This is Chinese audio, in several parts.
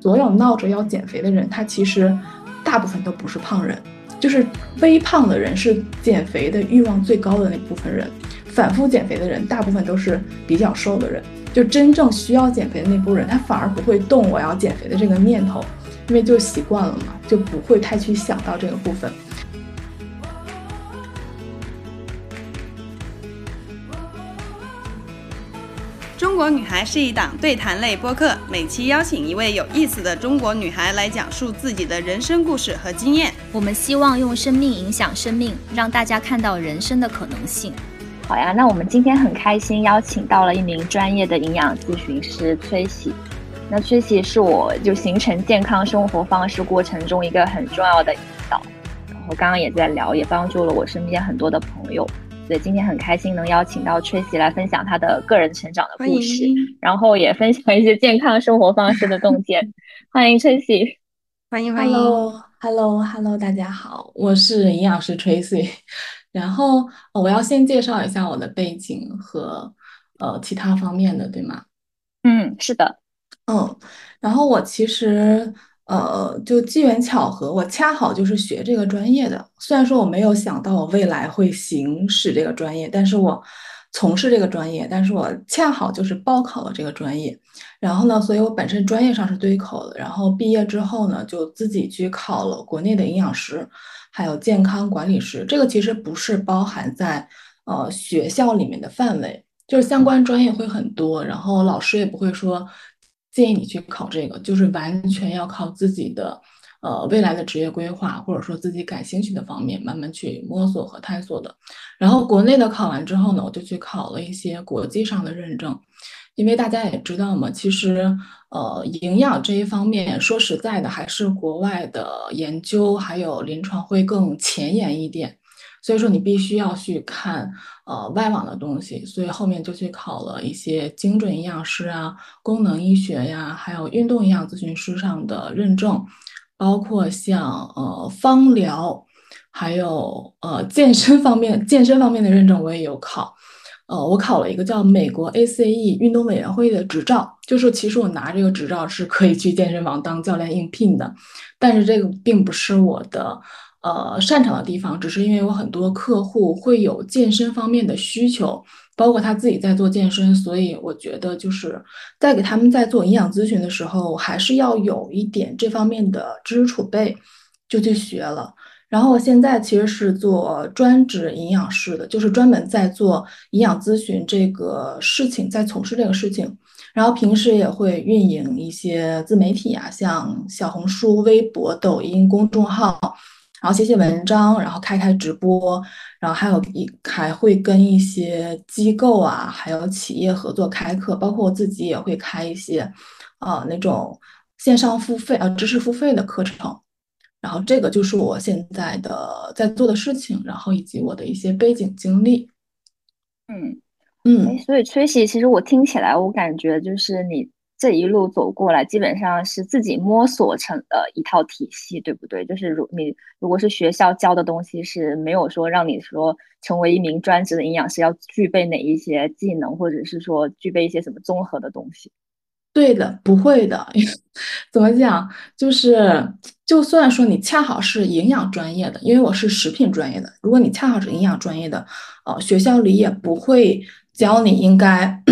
所有闹着要减肥的人，他其实大部分都不是胖人，就是微胖的人是减肥的欲望最高的那部分人。反复减肥的人，大部分都是比较瘦的人。就真正需要减肥的那部分人，他反而不会动我要减肥的这个念头，因为就习惯了嘛，就不会太去想到这个部分。国女孩是一档对谈类播客，每期邀请一位有意思的中国女孩来讲述自己的人生故事和经验。我们希望用生命影响生命，让大家看到人生的可能性。好呀，那我们今天很开心邀请到了一名专业的营养咨询师崔喜。那崔喜是我就形成健康生活方式过程中一个很重要的引导。然后刚刚也在聊，也帮助了我身边很多的朋友。所以今天很开心能邀请到崔喜来分享他的个人成长的故事，然后也分享一些健康生活方式的洞见。欢迎崔喜，欢迎欢迎。Hello，Hello，Hello，大家好，我是营养师 Tracy。然后我要先介绍一下我的背景和呃其他方面的，对吗？嗯，是的，嗯，然后我其实呃就机缘巧合，我恰好就是学这个专业的。虽然说我没有想到我未来会行使这个专业，但是我从事这个专业，但是我恰好就是报考了这个专业。然后呢，所以我本身专业上是对口的。然后毕业之后呢，就自己去考了国内的营养师。还有健康管理师，这个其实不是包含在呃学校里面的范围，就是相关专业会很多，然后老师也不会说建议你去考这个，就是完全要靠自己的呃未来的职业规划，或者说自己感兴趣的方面慢慢去摸索和探索的。然后国内的考完之后呢，我就去考了一些国际上的认证。因为大家也知道嘛，其实，呃，营养这一方面，说实在的，还是国外的研究还有临床会更前沿一点，所以说你必须要去看，呃，外网的东西，所以后面就去考了一些精准营养师啊、功能医学呀，还有运动营养咨询师上的认证，包括像呃芳疗，还有呃健身方面、健身方面的认证我也有考。呃，我考了一个叫美国 ACE 运动委员会的执照，就是其实我拿这个执照是可以去健身房当教练应聘的，但是这个并不是我的呃擅长的地方，只是因为我很多客户会有健身方面的需求，包括他自己在做健身，所以我觉得就是在给他们在做营养咨询的时候，还是要有一点这方面的知识储备，就去学了。然后我现在其实是做专职营养师的，就是专门在做营养咨询这个事情，在从事这个事情。然后平时也会运营一些自媒体啊，像小红书、微博、抖音公众号，然后写写文章，然后开开直播，然后还有一还会跟一些机构啊，还有企业合作开课，包括我自己也会开一些，啊那种线上付费啊知识付费的课程。然后这个就是我现在的在做的事情，然后以及我的一些背景经历。嗯嗯，所以崔喜，其实我听起来，我感觉就是你这一路走过来，基本上是自己摸索成的一套体系，对不对？就是如你如果是学校教的东西，是没有说让你说成为一名专职的营养师要具备哪一些技能，或者是说具备一些什么综合的东西。对的，不会的。怎么讲？就是，就算说你恰好是营养专业的，因为我是食品专业的，如果你恰好是营养专业的，呃，学校里也不会教你应该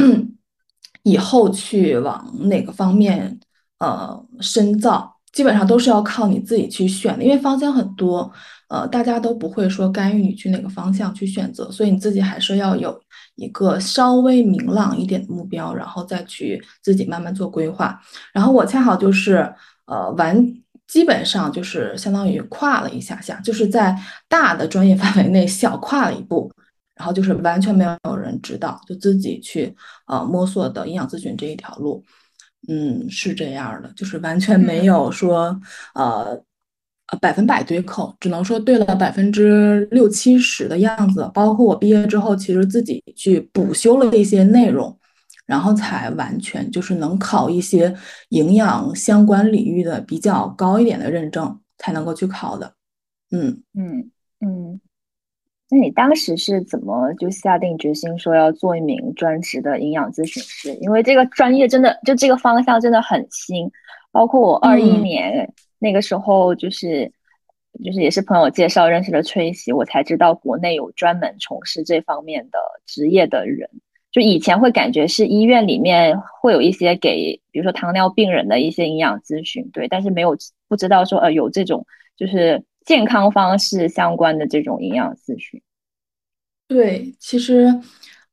以后去往哪个方面呃深造，基本上都是要靠你自己去选的，因为方向很多，呃，大家都不会说干预你去哪个方向去选择，所以你自己还是要有。一个稍微明朗一点的目标，然后再去自己慢慢做规划。然后我恰好就是呃完，基本上就是相当于跨了一下下，就是在大的专业范围内小跨了一步，然后就是完全没有人指导，就自己去呃摸索的营养咨询这一条路。嗯，是这样的，就是完全没有说呃。呃，百分百对口，只能说对了百分之六七十的样子。包括我毕业之后，其实自己去补修了一些内容，然后才完全就是能考一些营养相关领域的比较高一点的认证，才能够去考的。嗯嗯嗯。那你当时是怎么就下定决心说要做一名专职的营养咨询师？因为这个专业真的就这个方向真的很新，包括我二一年那个时候就是就是也是朋友介绍认识了崔喜，我才知道国内有专门从事这方面的职业的人。就以前会感觉是医院里面会有一些给比如说糖尿病人的一些营养咨询，对，但是没有不知道说呃有这种就是。健康方式相关的这种营养咨询，对，其实，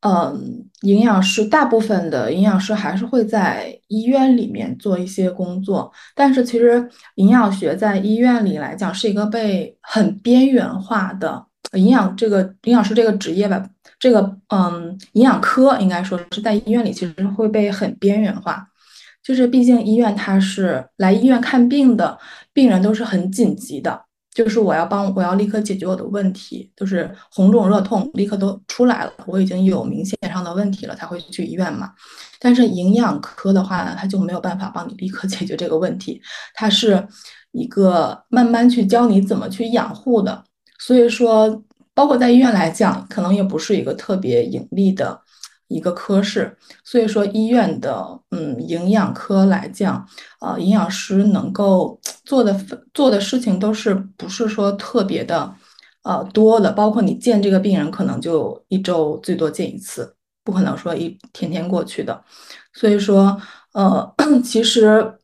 嗯，营养师大部分的营养师还是会在医院里面做一些工作，但是其实营养学在医院里来讲是一个被很边缘化的营养这个营养师这个职业吧，这个嗯营养科应该说是在医院里其实会被很边缘化，就是毕竟医院它是来医院看病的病人都是很紧急的。就是我要帮，我要立刻解决我的问题，就是红肿热痛立刻都出来了，我已经有明显上的问题了才会去医院嘛。但是营养科的话，他就没有办法帮你立刻解决这个问题，它是一个慢慢去教你怎么去养护的。所以说，包括在医院来讲，可能也不是一个特别盈利的。一个科室，所以说医院的嗯营养科来讲，呃营养师能够做的做的事情都是不是说特别的呃多的，包括你见这个病人可能就一周最多见一次，不可能说一天天过去的。所以说呃其实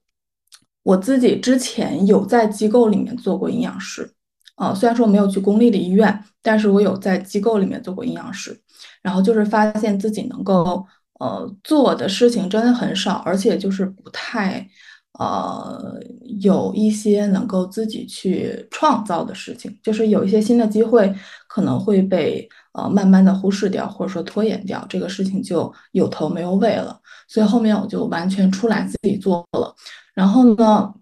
我自己之前有在机构里面做过营养师，啊虽然说我没有去公立的医院，但是我有在机构里面做过营养师。然后就是发现自己能够呃做的事情真的很少，而且就是不太呃有一些能够自己去创造的事情，就是有一些新的机会可能会被呃慢慢的忽视掉，或者说拖延掉，这个事情就有头没有尾了。所以后面我就完全出来自己做了。然后呢，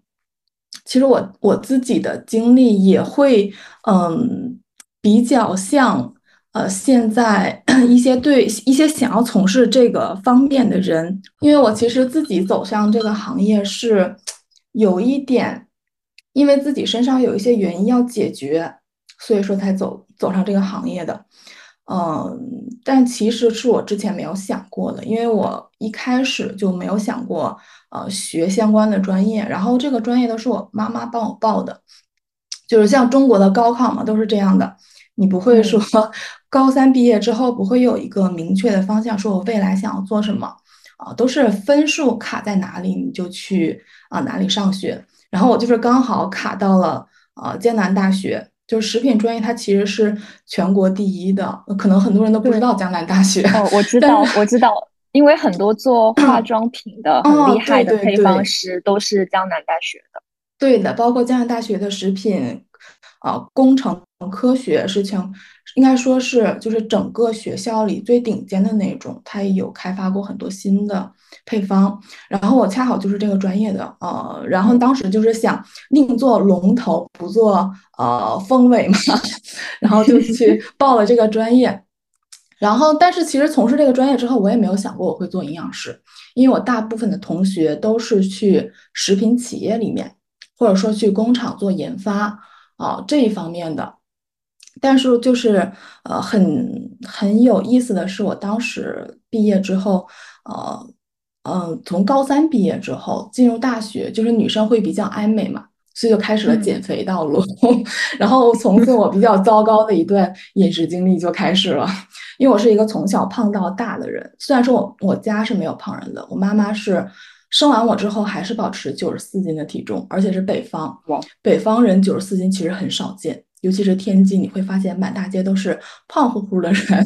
其实我我自己的经历也会嗯比较像。呃，现在 一些对一些想要从事这个方面的人，因为我其实自己走向这个行业是有一点，因为自己身上有一些原因要解决，所以说才走走上这个行业的。嗯，但其实是我之前没有想过的，因为我一开始就没有想过呃学相关的专业，然后这个专业都是我妈妈帮我报的，就是像中国的高考嘛，都是这样的。你不会说高三毕业之后不会有一个明确的方向，说我未来想要做什么啊？都是分数卡在哪里你就去啊哪里上学。然后我就是刚好卡到了啊江南大学，就是食品专业，它其实是全国第一的。可能很多人都不知道江南大学。哦，我知 道，我知道，因为很多做化妆品的很厉害的配方师都是江南大学的。对的，包括江南大学的食品。啊，工程科学是情，应该说是就是整个学校里最顶尖的那种，它也有开发过很多新的配方。然后我恰好就是这个专业的，呃，然后当时就是想宁做龙头，不做呃凤尾嘛，然后就去报了这个专业。然后，但是其实从事这个专业之后，我也没有想过我会做营养师，因为我大部分的同学都是去食品企业里面，或者说去工厂做研发。啊，这一方面的，但是就是呃，很很有意思的是，我当时毕业之后，呃，嗯，从高三毕业之后进入大学，就是女生会比较爱美嘛，所以就开始了减肥道路，然后从此我比较糟糕的一段饮食经历就开始了，因为我是一个从小胖到大的人，虽然说我我家是没有胖人的，我妈妈是。生完我之后还是保持九十四斤的体重，而且是北方。北方人九十四斤其实很少见，尤其是天津，你会发现满大街都是胖乎乎的人。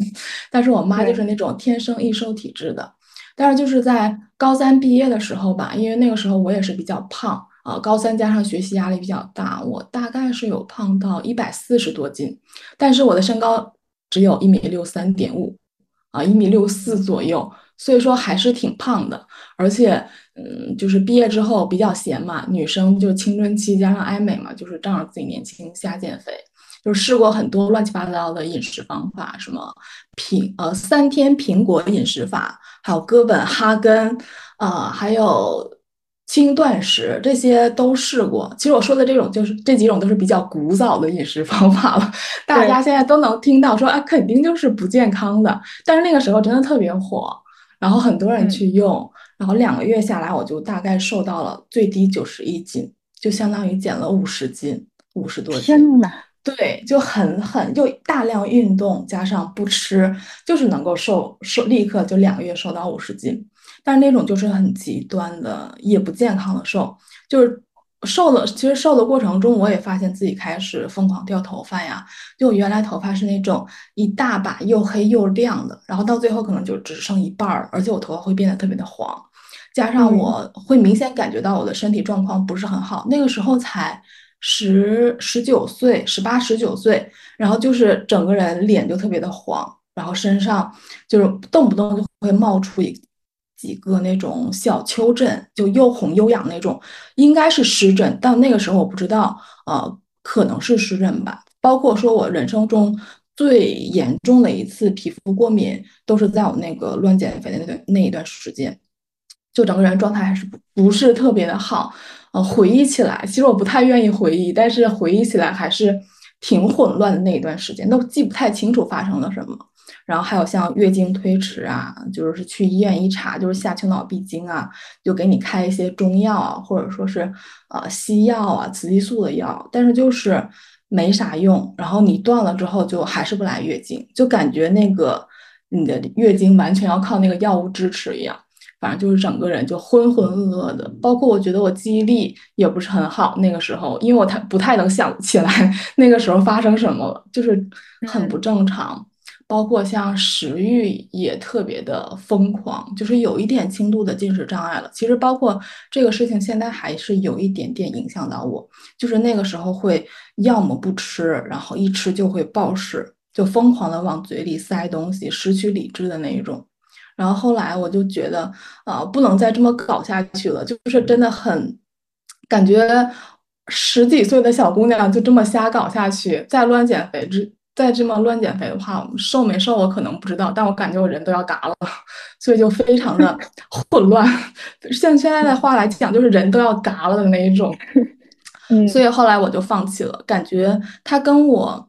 但是我妈就是那种天生易瘦体质的。但是就是在高三毕业的时候吧，因为那个时候我也是比较胖啊，高三加上学习压力比较大，我大概是有胖到一百四十多斤。但是我的身高只有一米六三点五啊，一米六四左右，所以说还是挺胖的，而且。嗯，就是毕业之后比较闲嘛，女生就青春期加上爱美嘛，就是仗着自己年轻瞎减肥，就试过很多乱七八糟的饮食方法，什么苹呃三天苹果饮食法，还有哥本哈根，啊，还有轻断食，这些都试过。其实我说的这种就是这几种都是比较古早的饮食方法了，大家现在都能听到说啊，肯定就是不健康的。但是那个时候真的特别火，然后很多人去用，然后两个月下来，我就大概瘦到了最低九十一斤，就相当于减了五十斤，五十多斤。天呐！对，就很很就大量运动加上不吃，就是能够瘦瘦，立刻就两个月瘦到五十斤。但是那种就是很极端的，也不健康的瘦，就是瘦了。其实瘦的过程中，我也发现自己开始疯狂掉头发呀。就我原来头发是那种一大把又黑又亮的，然后到最后可能就只剩一半儿，而且我头发会变得特别的黄，加上我会明显感觉到我的身体状况不是很好。那个时候才。十十九岁，十八十九岁，然后就是整个人脸就特别的黄，然后身上就是动不动就会冒出一几个那种小丘疹，就又红又痒那种，应该是湿疹，但那个时候我不知道，呃，可能是湿疹吧。包括说我人生中最严重的一次皮肤过敏，都是在我那个乱减肥的那段那一段时间，就整个人状态还是不不是特别的好。呃，回忆起来，其实我不太愿意回忆，但是回忆起来还是挺混乱的。那一段时间都记不太清楚发生了什么。然后还有像月经推迟啊，就是去医院一查，就是下丘脑闭经啊，就给你开一些中药啊，或者说是呃西药啊，雌激素的药，但是就是没啥用。然后你断了之后，就还是不来月经，就感觉那个你的月经完全要靠那个药物支持一样。反正就是整个人就浑浑噩噩的，包括我觉得我记忆力也不是很好。那个时候，因为我太不太能想起来那个时候发生什么了，就是很不正常。包括像食欲也特别的疯狂，就是有一点轻度的进食障碍了。其实包括这个事情，现在还是有一点点影响到我，就是那个时候会要么不吃，然后一吃就会暴食，就疯狂的往嘴里塞东西，失去理智的那一种。然后后来我就觉得，啊，不能再这么搞下去了，就是真的很感觉十几岁的小姑娘就这么瞎搞下去，再乱减肥，这再这么乱减肥的话，瘦没瘦我可能不知道，但我感觉我人都要嘎了，所以就非常的混乱。像现在的话来讲，就是人都要嘎了的那一种。嗯，所以后来我就放弃了，感觉他跟我，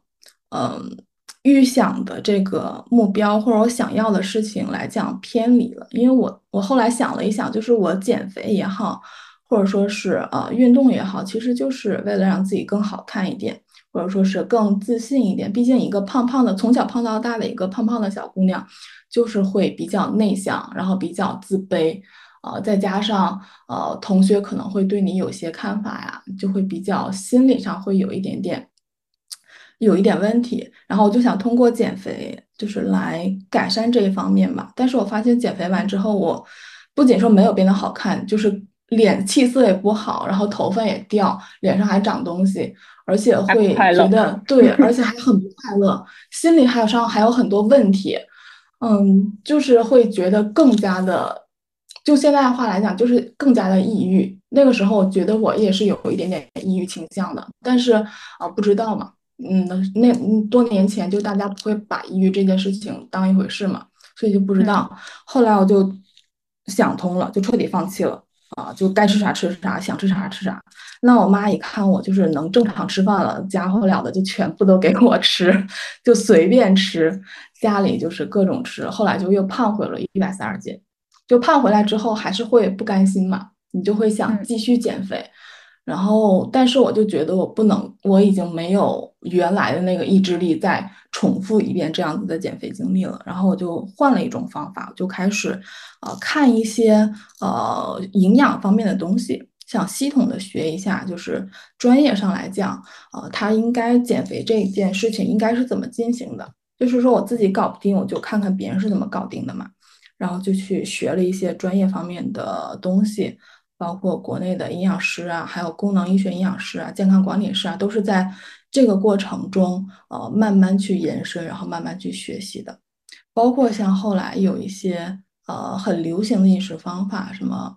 嗯。预想的这个目标或者我想要的事情来讲偏离了，因为我我后来想了一想，就是我减肥也好，或者说是呃运动也好，其实就是为了让自己更好看一点，或者说是更自信一点。毕竟一个胖胖的，从小胖到大的一个胖胖的小姑娘，就是会比较内向，然后比较自卑，呃，再加上呃同学可能会对你有些看法呀，就会比较心理上会有一点点。有一点问题，然后我就想通过减肥，就是来改善这一方面吧。但是我发现减肥完之后，我不仅说没有变得好看，就是脸气色也不好，然后头发也掉，脸上还长东西，而且会觉得 对，而且还很不快乐，心里还有上还有很多问题，嗯，就是会觉得更加的，就现在的话来讲，就是更加的抑郁。那个时候我觉得我也是有一点点抑郁倾向的，但是啊，不知道嘛。嗯，那多年前就大家不会把抑郁这件事情当一回事嘛，所以就不知道。后来我就想通了，就彻底放弃了啊，就该吃啥吃啥，想吃啥吃啥。那我妈一看我就是能正常吃饭了，家伙了的就全部都给我吃，就随便吃，家里就是各种吃。后来就又胖回了一百三十斤，就胖回来之后还是会不甘心嘛，你就会想继续减肥。然后，但是我就觉得我不能，我已经没有原来的那个意志力再重复一遍这样子的减肥经历了。然后我就换了一种方法，就开始，呃，看一些呃营养方面的东西，想系统的学一下，就是专业上来讲，呃，他应该减肥这件事情应该是怎么进行的。就是说我自己搞不定，我就看看别人是怎么搞定的嘛。然后就去学了一些专业方面的东西。包括国内的营养师啊，还有功能医学营养师啊，健康管理师啊，都是在这个过程中，呃，慢慢去延伸，然后慢慢去学习的。包括像后来有一些呃很流行的饮食方法，什么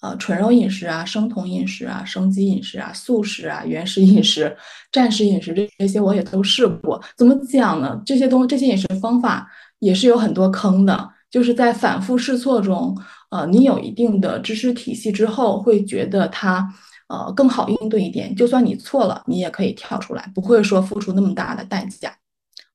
呃纯肉饮食啊、生酮饮食啊、生机饮食啊、素食啊、原始饮食、战时饮食这这些我也都试过。怎么讲呢？这些东这些饮食方法也是有很多坑的。就是在反复试错中，呃，你有一定的知识体系之后，会觉得它呃更好应对一点。就算你错了，你也可以跳出来，不会说付出那么大的代价。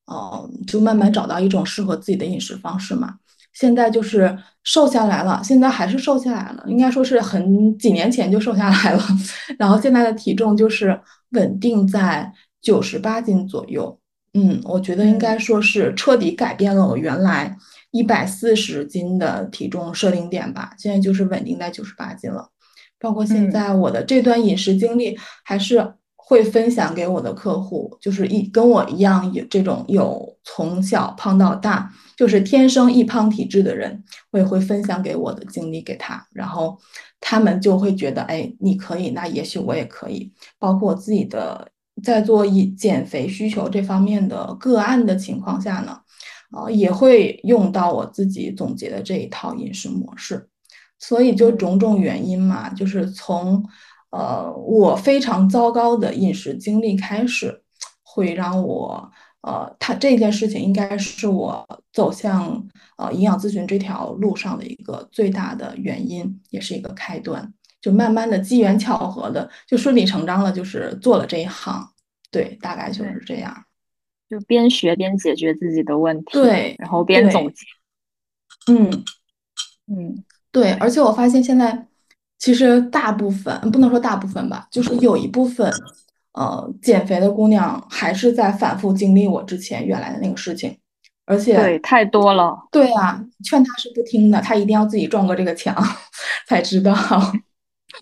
哦，就慢慢找到一种适合自己的饮食方式嘛。现在就是瘦下来了，现在还是瘦下来了，应该说是很几年前就瘦下来了。然后现在的体重就是稳定在九十八斤左右。嗯，我觉得应该说是彻底改变了我原来一百四十斤的体重设定点吧。现在就是稳定在九十八斤了。包括现在我的这段饮食经历还是。会分享给我的客户，就是一跟我一样有这种有从小胖到大，就是天生易胖体质的人，我也会分享给我的经历给他，然后他们就会觉得，哎，你可以，那也许我也可以。包括我自己的在做以减肥需求这方面的个案的情况下呢，啊，也会用到我自己总结的这一套饮食模式。所以就种种原因嘛，就是从。呃，我非常糟糕的饮食经历开始，会让我呃，他这件事情应该是我走向呃营养咨询这条路上的一个最大的原因，也是一个开端。就慢慢的机缘巧合的，就顺理成章了，就是做了这一行。对，大概就是这样。就边学边解决自己的问题，对，然后边总结。嗯嗯，对，而且我发现现在。其实大部分不能说大部分吧，就是有一部分，呃，减肥的姑娘还是在反复经历我之前原来的那个事情，而且对太多了。对啊，劝她是不听的，她一定要自己撞过这个墙 才知道。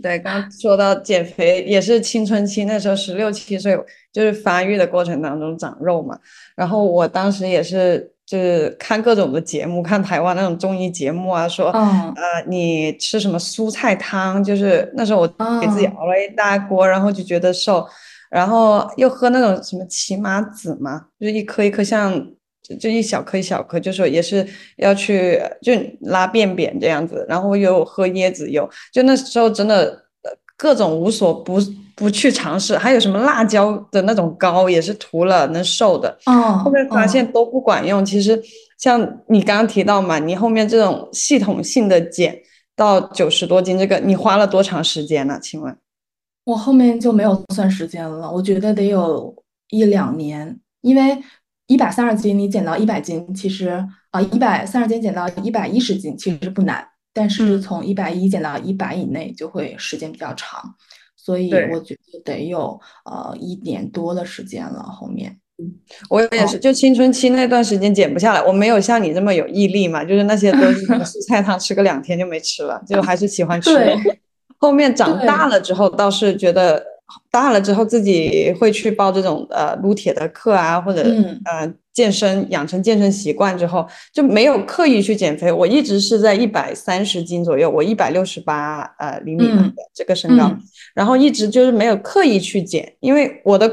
对，刚刚说到减肥也是青春期，那时候十六七岁，就是发育的过程当中长肉嘛。然后我当时也是。就是看各种的节目，看台湾那种综艺节目啊，说，呃，你吃什么蔬菜汤？就是那时候我给自己熬了一大锅，然后就觉得瘦，然后又喝那种什么奇麻籽嘛，就是一颗一颗像，就一小颗一小颗，就说也是要去就拉便便这样子，然后又喝椰子油，就那时候真的各种无所不。不去尝试，还有什么辣椒的那种膏也是涂了能瘦的，哦，后面发现都不管用。其实像你刚刚提到嘛，你后面这种系统性的减到九十多斤，这个你花了多长时间呢？请问，我后面就没有算时间了，我觉得得有一两年，因为一百三十斤你减到一百斤，其实啊一百三十斤减到一百一十斤其实不难，但是从一百一减到一百以内就会时间比较长。所以我觉得得有呃一年多的时间了。后面，我也是，就青春期那段时间减不下来。我没有像你这么有毅力嘛，就是那些都是蔬菜汤，吃个两天就没吃了，就还是喜欢吃。后面长大了之后，倒是觉得大了之后自己会去报这种呃撸铁的课啊，或者呃。健身养成健身习惯之后，就没有刻意去减肥。我一直是在一百三十斤左右，我一百六十八呃厘米的这个身高，然后一直就是没有刻意去减，因为我的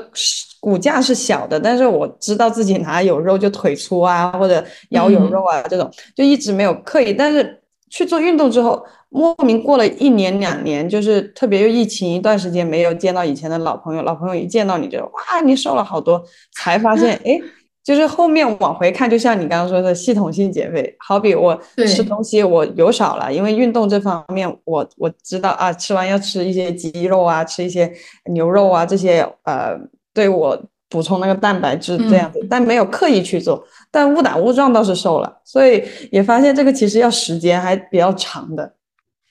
骨架是小的，但是我知道自己哪有肉就腿粗啊，或者腰有肉啊这种，就一直没有刻意。但是去做运动之后，莫名过了一年两年，就是特别又疫情一段时间没有见到以前的老朋友，老朋友一见到你就哇，你瘦了好多，才发现 哎。就是后面往回看，就像你刚刚说的系统性减肥，好比我吃东西我油少了，因为运动这方面我我知道啊，吃完要吃一些鸡肉啊，吃一些牛肉啊这些，呃，对我补充那个蛋白质这样子，但没有刻意去做，但误打误撞倒是瘦了，所以也发现这个其实要时间还比较长的。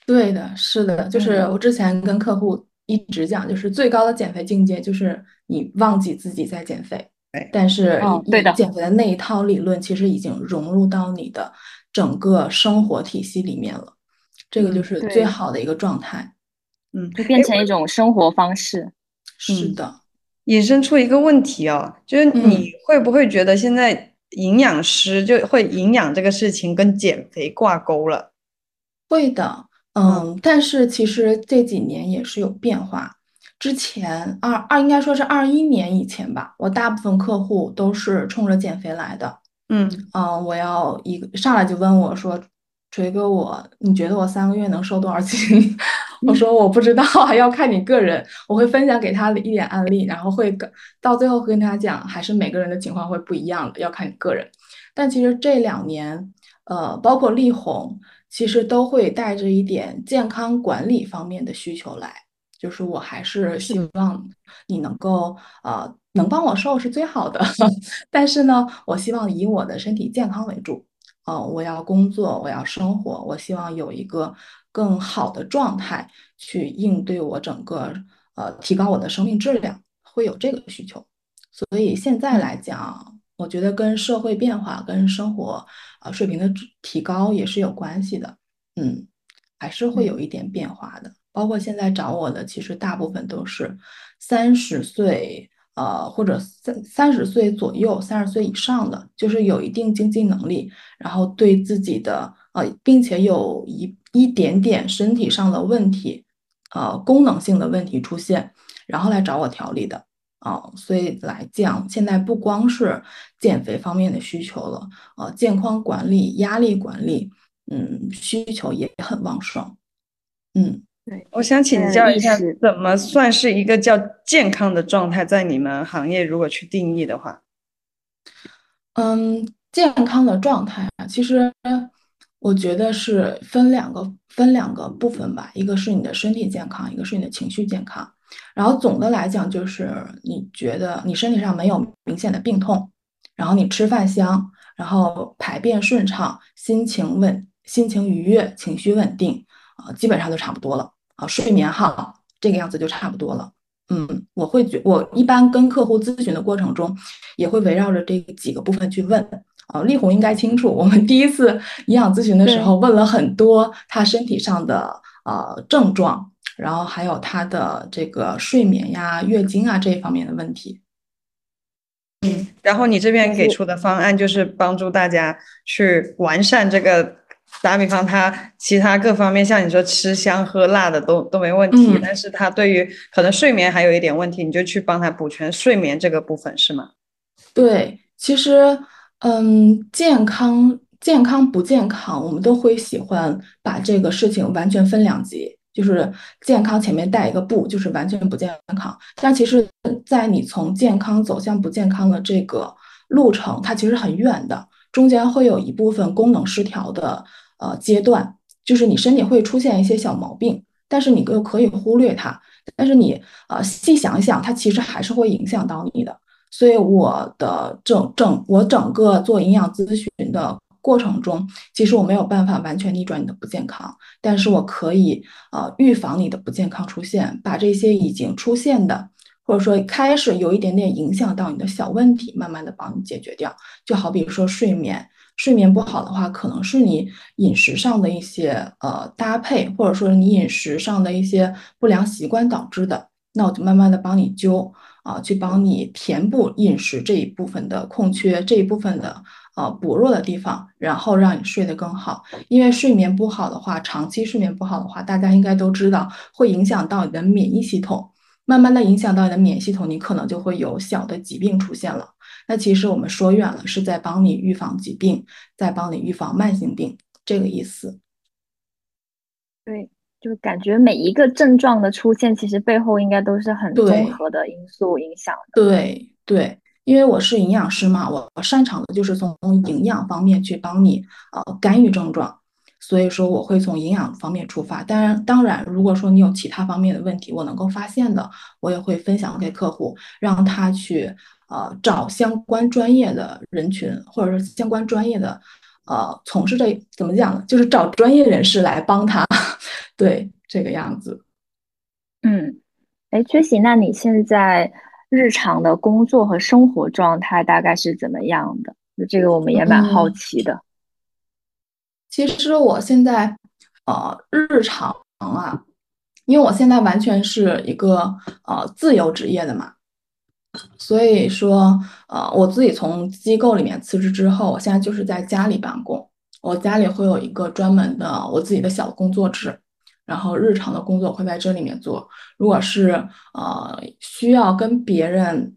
对的，是的，就是我之前跟客户一直讲，就是最高的减肥境界就是你忘记自己在减肥。但是，对的，减肥的那一套理论其实已经融入到你的整个生活体系里面了，这个就是最好的一个状态。嗯，就变成一种生活方式。是的，引申出一个问题哦，就是你会不会觉得现在营养师就会营养这个事情跟减肥挂钩了？会的，嗯，但是其实这几年也是有变化。之前二二应该说是二一年以前吧，我大部分客户都是冲着减肥来的。嗯嗯，我要一个上来就问我说：“锤哥，我你觉得我三个月能瘦多少斤？”我说我不知道，要看你个人。我会分享给他的一点案例，然后会跟到最后跟他讲，还是每个人的情况会不一样的，要看你个人。但其实这两年，呃，包括力宏，其实都会带着一点健康管理方面的需求来。就是我还是希望你能够呃能帮我瘦是最好的，但是呢，我希望以我的身体健康为主。呃，我要工作，我要生活，我希望有一个更好的状态去应对我整个呃提高我的生命质量，会有这个需求。所以现在来讲，我觉得跟社会变化、跟生活呃水平的提高也是有关系的。嗯，还是会有一点变化的。包括现在找我的，其实大部分都是三十岁，呃，或者三三十岁左右、三十岁以上的，就是有一定经济能力，然后对自己的呃，并且有一一点点身体上的问题，呃，功能性的问题出现，然后来找我调理的啊。所以来讲，现在不光是减肥方面的需求了，呃，健康管理、压力管理，嗯，需求也很旺盛，嗯。对我想请教一下，怎么算是一个叫健康的状态？在你们行业，如果去定义的话，嗯，健康的状态啊，其实我觉得是分两个分两个部分吧，一个是你的身体健康，一个是你的情绪健康。然后总的来讲，就是你觉得你身体上没有明显的病痛，然后你吃饭香，然后排便顺畅，心情稳，心情愉悦，情绪稳定啊，基本上就差不多了。啊，睡眠好，这个样子就差不多了。嗯，我会觉，我一般跟客户咨询的过程中，也会围绕着这几个部分去问。啊，丽红应该清楚，我们第一次 营养咨询的时候，问了很多他身体上的呃症状，然后还有他的这个睡眠呀、月经啊这一方面的问题。嗯，然后你这边给出的方案就是帮助大家去完善这个。打比方，他其他各方面像你说吃香喝辣的都都没问题，但是他对于可能睡眠还有一点问题，你就去帮他补全睡眠这个部分，是吗？对，其实，嗯，健康健康不健康，我们都会喜欢把这个事情完全分两级，就是健康前面带一个不，就是完全不健康。但其实，在你从健康走向不健康的这个路程，它其实很远的，中间会有一部分功能失调的。呃，阶段就是你身体会出现一些小毛病，但是你又可以忽略它。但是你呃细想想，它其实还是会影响到你的。所以我的整整我整个做营养咨询的过程中，其实我没有办法完全逆转你的不健康，但是我可以呃预防你的不健康出现，把这些已经出现的或者说开始有一点点影响到你的小问题，慢慢的帮你解决掉。就好比说睡眠。睡眠不好的话，可能是你饮食上的一些呃搭配，或者说你饮食上的一些不良习惯导致的。那我就慢慢的帮你揪啊，去帮你填补饮食这一部分的空缺，这一部分的呃薄弱的地方，然后让你睡得更好。因为睡眠不好的话，长期睡眠不好的话，大家应该都知道会影响到你的免疫系统，慢慢的影响到你的免疫系统，你可能就会有小的疾病出现了。那其实我们说远了，是在帮你预防疾病，在帮你预防慢性病，这个意思。对，就感觉每一个症状的出现，其实背后应该都是很综合的因素影响的。对对，因为我是营养师嘛，我擅长的就是从营养方面去帮你呃干预症状，所以说我会从营养方面出发。当然，当然，如果说你有其他方面的问题，我能够发现的，我也会分享给客户，让他去。呃，找相关专业的人群，或者是相关专业的，呃，从事这怎么讲呢？就是找专业人士来帮他，对这个样子。嗯，哎，缺席，那你现在日常的工作和生活状态大概是怎么样的？这个我们也蛮好奇的。其实我现在，呃，日常啊，因为我现在完全是一个呃自由职业的嘛。所以说，呃，我自己从机构里面辞职之后，我现在就是在家里办公。我家里会有一个专门的我自己的小工作室，然后日常的工作会在这里面做。如果是呃需要跟别人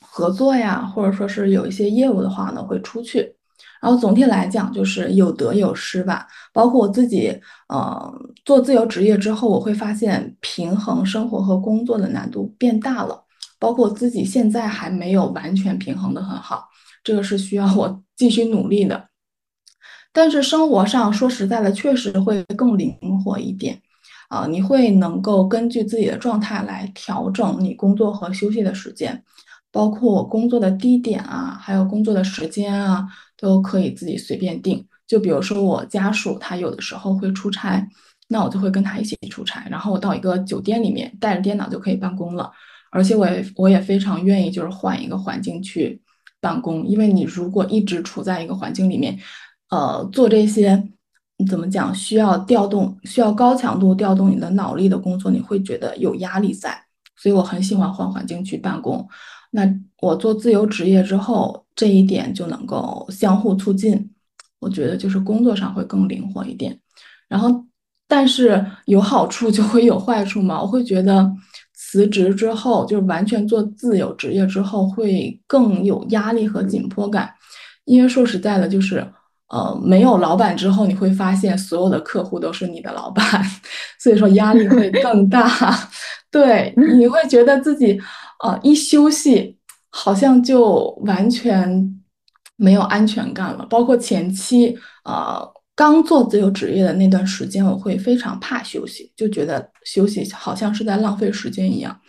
合作呀，或者说是有一些业务的话呢，会出去。然后总体来讲，就是有得有失吧。包括我自己，呃，做自由职业之后，我会发现平衡生活和工作的难度变大了。包括我自己现在还没有完全平衡的很好，这个是需要我继续努力的。但是生活上说实在的，确实会更灵活一点。啊，你会能够根据自己的状态来调整你工作和休息的时间，包括工作的低点啊，还有工作的时间啊，都可以自己随便定。就比如说我家属他有的时候会出差，那我就会跟他一起出差，然后我到一个酒店里面带着电脑就可以办公了。而且我也我也非常愿意就是换一个环境去办公，因为你如果一直处在一个环境里面，呃，做这些。怎么讲？需要调动，需要高强度调动你的脑力的工作，你会觉得有压力在。所以我很喜欢换环境去办公。那我做自由职业之后，这一点就能够相互促进。我觉得就是工作上会更灵活一点。然后，但是有好处就会有坏处嘛。我会觉得辞职之后，就是完全做自由职业之后，会更有压力和紧迫感。因为说实在的，就是。呃，没有老板之后，你会发现所有的客户都是你的老板，所以说压力会更大。对，你会觉得自己呃一休息，好像就完全没有安全感了。包括前期呃刚做自由职业的那段时间，我会非常怕休息，就觉得休息好像是在浪费时间一样。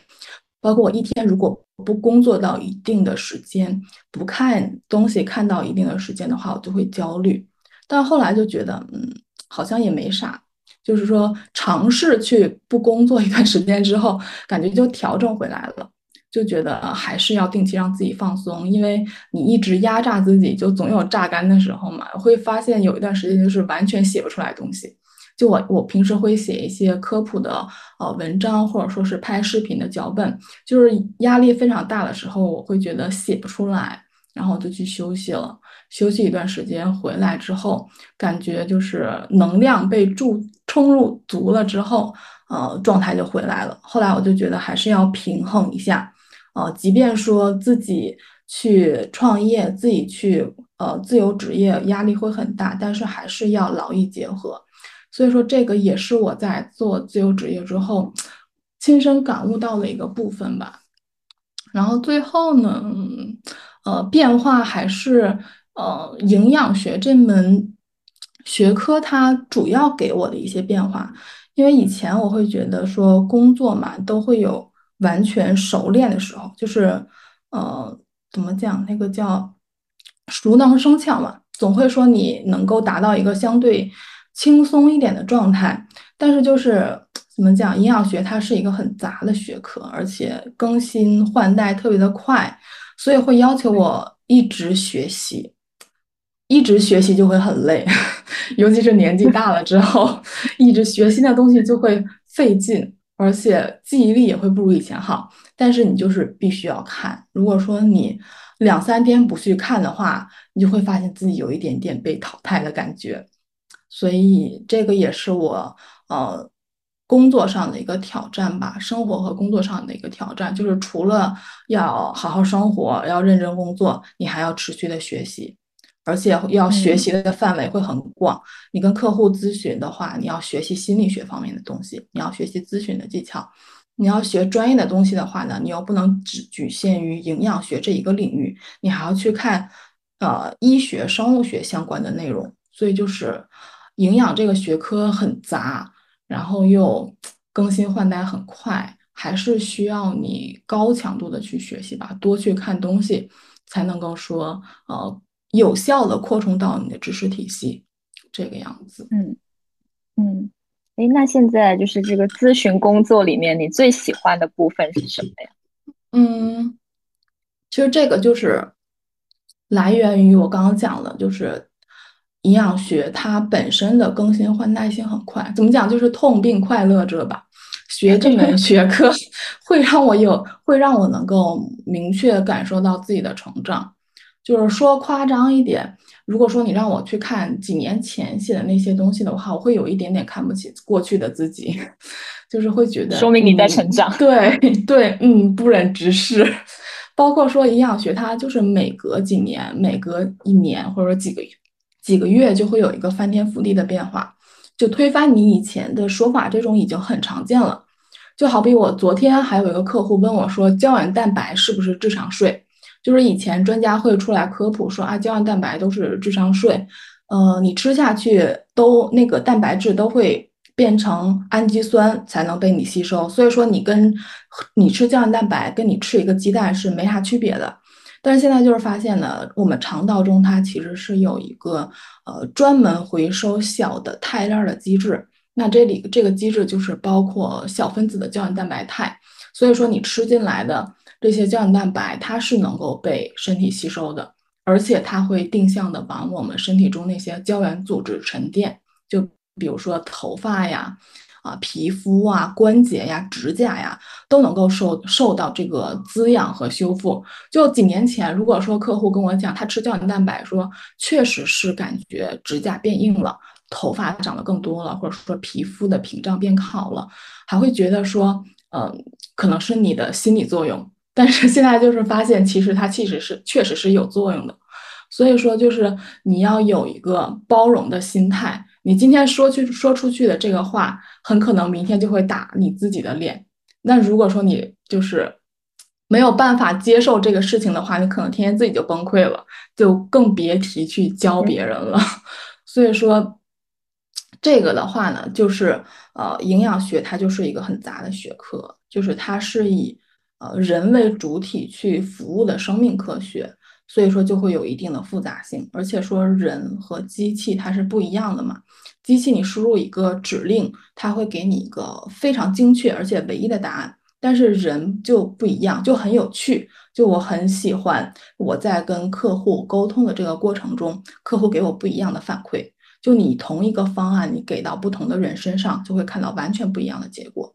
包括我一天如果不工作到一定的时间，不看东西看到一定的时间的话，我就会焦虑。但后来就觉得，嗯，好像也没啥。就是说，尝试去不工作一段时间之后，感觉就调整回来了。就觉得还是要定期让自己放松，因为你一直压榨自己，就总有榨干的时候嘛。会发现有一段时间就是完全写不出来东西。就我，我平时会写一些科普的呃文章，或者说是拍视频的脚本，就是压力非常大的时候，我会觉得写不出来，然后就去休息了。休息一段时间回来之后，感觉就是能量被注充入足了之后，呃，状态就回来了。后来我就觉得还是要平衡一下，呃，即便说自己去创业，自己去呃自由职业，压力会很大，但是还是要劳逸结合。所以说，这个也是我在做自由职业之后亲身感悟到的一个部分吧。然后最后呢，呃，变化还是呃营养学这门学科它主要给我的一些变化。因为以前我会觉得说工作嘛都会有完全熟练的时候，就是呃怎么讲那个叫熟能生巧嘛，总会说你能够达到一个相对。轻松一点的状态，但是就是怎么讲，营养学它是一个很杂的学科，而且更新换代特别的快，所以会要求我一直学习，一直学习就会很累，尤其是年纪大了之后，一直学新的东西就会费劲，而且记忆力也会不如以前好。但是你就是必须要看，如果说你两三天不去看的话，你就会发现自己有一点点被淘汰的感觉。所以这个也是我呃工作上的一个挑战吧，生活和工作上的一个挑战，就是除了要好好生活，要认真工作，你还要持续的学习，而且要学习的范围会很广。你跟客户咨询的话，你要学习心理学方面的东西，你要学习咨询的技巧。你要学专业的东西的话呢，你又不能只局限于营养学这一个领域，你还要去看呃医学、生物学相关的内容。所以就是。营养这个学科很杂，然后又更新换代很快，还是需要你高强度的去学习吧，多去看东西，才能够说呃有效的扩充到你的知识体系，这个样子。嗯嗯，哎，那现在就是这个咨询工作里面，你最喜欢的部分是什么呀？嗯，其实这个就是来源于我刚刚讲的，就是。营养学它本身的更新换代性很快，怎么讲就是痛并快乐着吧。学这门学科会让我有，会让我能够明确感受到自己的成长。就是说夸张一点，如果说你让我去看几年前写的那些东西的话，我会有一点点看不起过去的自己，就是会觉得说明你在成长。对对，嗯，不忍直视。包括说营养学，它就是每隔几年，每隔一年或者说几个月。几个月就会有一个翻天覆地的变化，就推翻你以前的说法，这种已经很常见了。就好比我昨天还有一个客户问我说，胶原蛋白是不是智商税？就是以前专家会出来科普说啊，胶原蛋白都是智商税，呃，你吃下去都那个蛋白质都会变成氨基酸才能被你吸收，所以说你跟你吃胶原蛋白跟你吃一个鸡蛋是没啥区别的。但是现在就是发现呢，我们肠道中它其实是有一个呃专门回收小的肽链的机制，那这里这个机制就是包括小分子的胶原蛋白肽，所以说你吃进来的这些胶原蛋白它是能够被身体吸收的。而且它会定向的往我们身体中那些胶原组织沉淀，就比如说头发呀、啊皮肤啊、关节呀、指甲呀，都能够受受到这个滋养和修复。就几年前，如果说客户跟我讲他吃胶原蛋白，说确实是感觉指甲变硬了，头发长得更多了，或者说皮肤的屏障变好了，还会觉得说，嗯，可能是你的心理作用。但是现在就是发现，其实它其实是确实是有作用的，所以说就是你要有一个包容的心态。你今天说去说出去的这个话，很可能明天就会打你自己的脸。那如果说你就是没有办法接受这个事情的话，你可能天天自己就崩溃了，就更别提去教别人了。所以说，这个的话呢，就是呃，营养学它就是一个很杂的学科，就是它是以。呃，人为主体去服务的生命科学，所以说就会有一定的复杂性，而且说人和机器它是不一样的嘛。机器你输入一个指令，它会给你一个非常精确而且唯一的答案，但是人就不一样，就很有趣。就我很喜欢我在跟客户沟通的这个过程中，客户给我不一样的反馈。就你同一个方案，你给到不同的人身上，就会看到完全不一样的结果。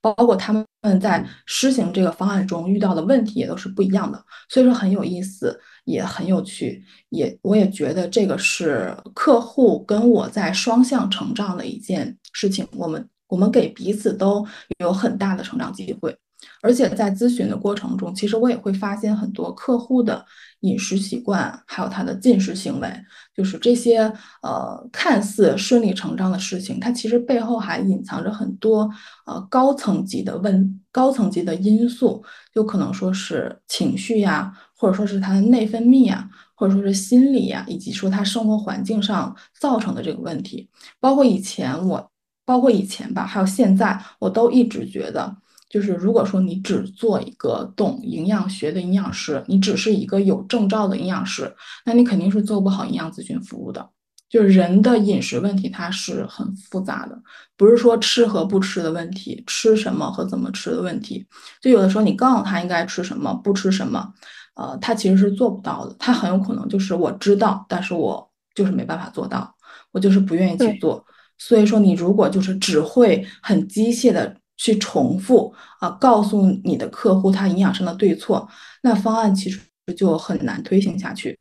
包括他们在施行这个方案中遇到的问题也都是不一样的，所以说很有意思，也很有趣，也我也觉得这个是客户跟我在双向成长的一件事情，我们我们给彼此都有很大的成长机会。而且在咨询的过程中，其实我也会发现很多客户的饮食习惯，还有他的进食行为，就是这些呃看似顺理成章的事情，它其实背后还隐藏着很多呃高层级的问高层级的因素，就可能说是情绪呀，或者说是他的内分泌啊，或者说是心理呀，以及说他生活环境上造成的这个问题。包括以前我，包括以前吧，还有现在，我都一直觉得。就是如果说你只做一个懂营养学的营养师，你只是一个有证照的营养师，那你肯定是做不好营养咨询服务的。就是人的饮食问题，它是很复杂的，不是说吃和不吃的问题，吃什么和怎么吃的问题。就有的时候你告诉他应该吃什么，不吃什么，呃，他其实是做不到的。他很有可能就是我知道，但是我就是没办法做到，我就是不愿意去做。所以说，你如果就是只会很机械的。去重复啊，告诉你的客户他营养上的对错，那方案其实就很难推行下去。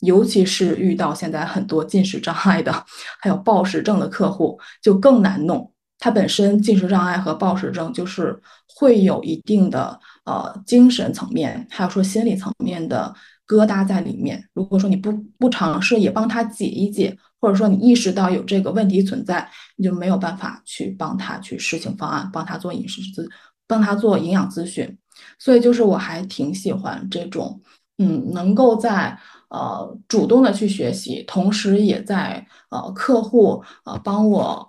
尤其是遇到现在很多进食障碍的，还有暴食症的客户，就更难弄。他本身进食障碍和暴食症就是会有一定的呃精神层面，还有说心理层面的疙瘩在里面。如果说你不不尝试也帮他解一解。或者说你意识到有这个问题存在，你就没有办法去帮他去实行方案，帮他做饮食咨，帮他做营养咨询。所以就是我还挺喜欢这种，嗯，能够在呃主动的去学习，同时也在呃客户呃帮我，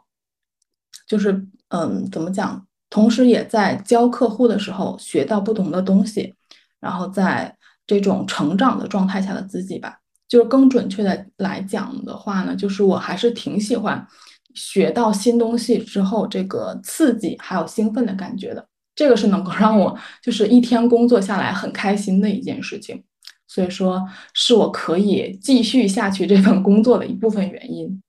就是嗯怎么讲，同时也在教客户的时候学到不同的东西，然后在这种成长的状态下的自己吧。就是更准确的来讲的话呢，就是我还是挺喜欢学到新东西之后这个刺激还有兴奋的感觉的，这个是能够让我就是一天工作下来很开心的一件事情，所以说是我可以继续下去这份工作的一部分原因。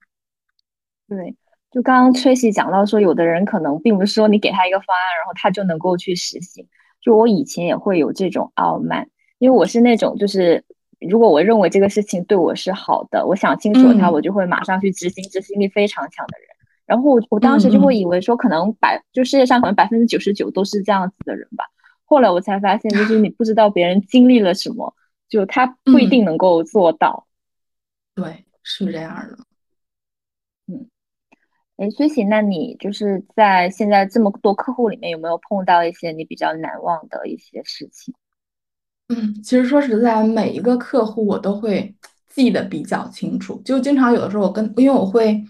对，就刚刚崔喜讲到说，有的人可能并不是说你给他一个方案，然后他就能够去实行。就我以前也会有这种傲慢，因为我是那种就是。如果我认为这个事情对我是好的，我想清楚它，我就会马上去执行，执行力非常强的人。然后我我当时就会以为说，可能百就世界上可能百分之九十九都是这样子的人吧。后来我才发现，就是你不知道别人经历了什么，就他不一定能够做到。对，是这样的。哎，崔喜，那你就是在现在这么多客户里面，有没有碰到一些你比较难忘的一些事情？嗯，其实说实在，每一个客户我都会记得比较清楚，就经常有的时候我跟，因为我会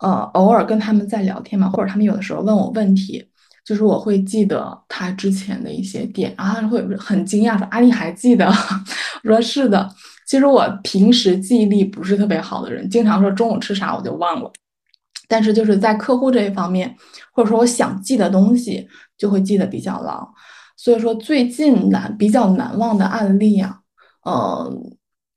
呃偶尔跟他们在聊天嘛，或者他们有的时候问我问题，就是我会记得他之前的一些点，然后他会很惊讶说：“啊，你还记得？”我 说：“是的。”其实我平时记忆力不是特别好的人，经常说中午吃啥我就忘了。但是就是在客户这一方面，或者说我想记的东西，就会记得比较牢。所以说最近难比较难忘的案例啊，呃，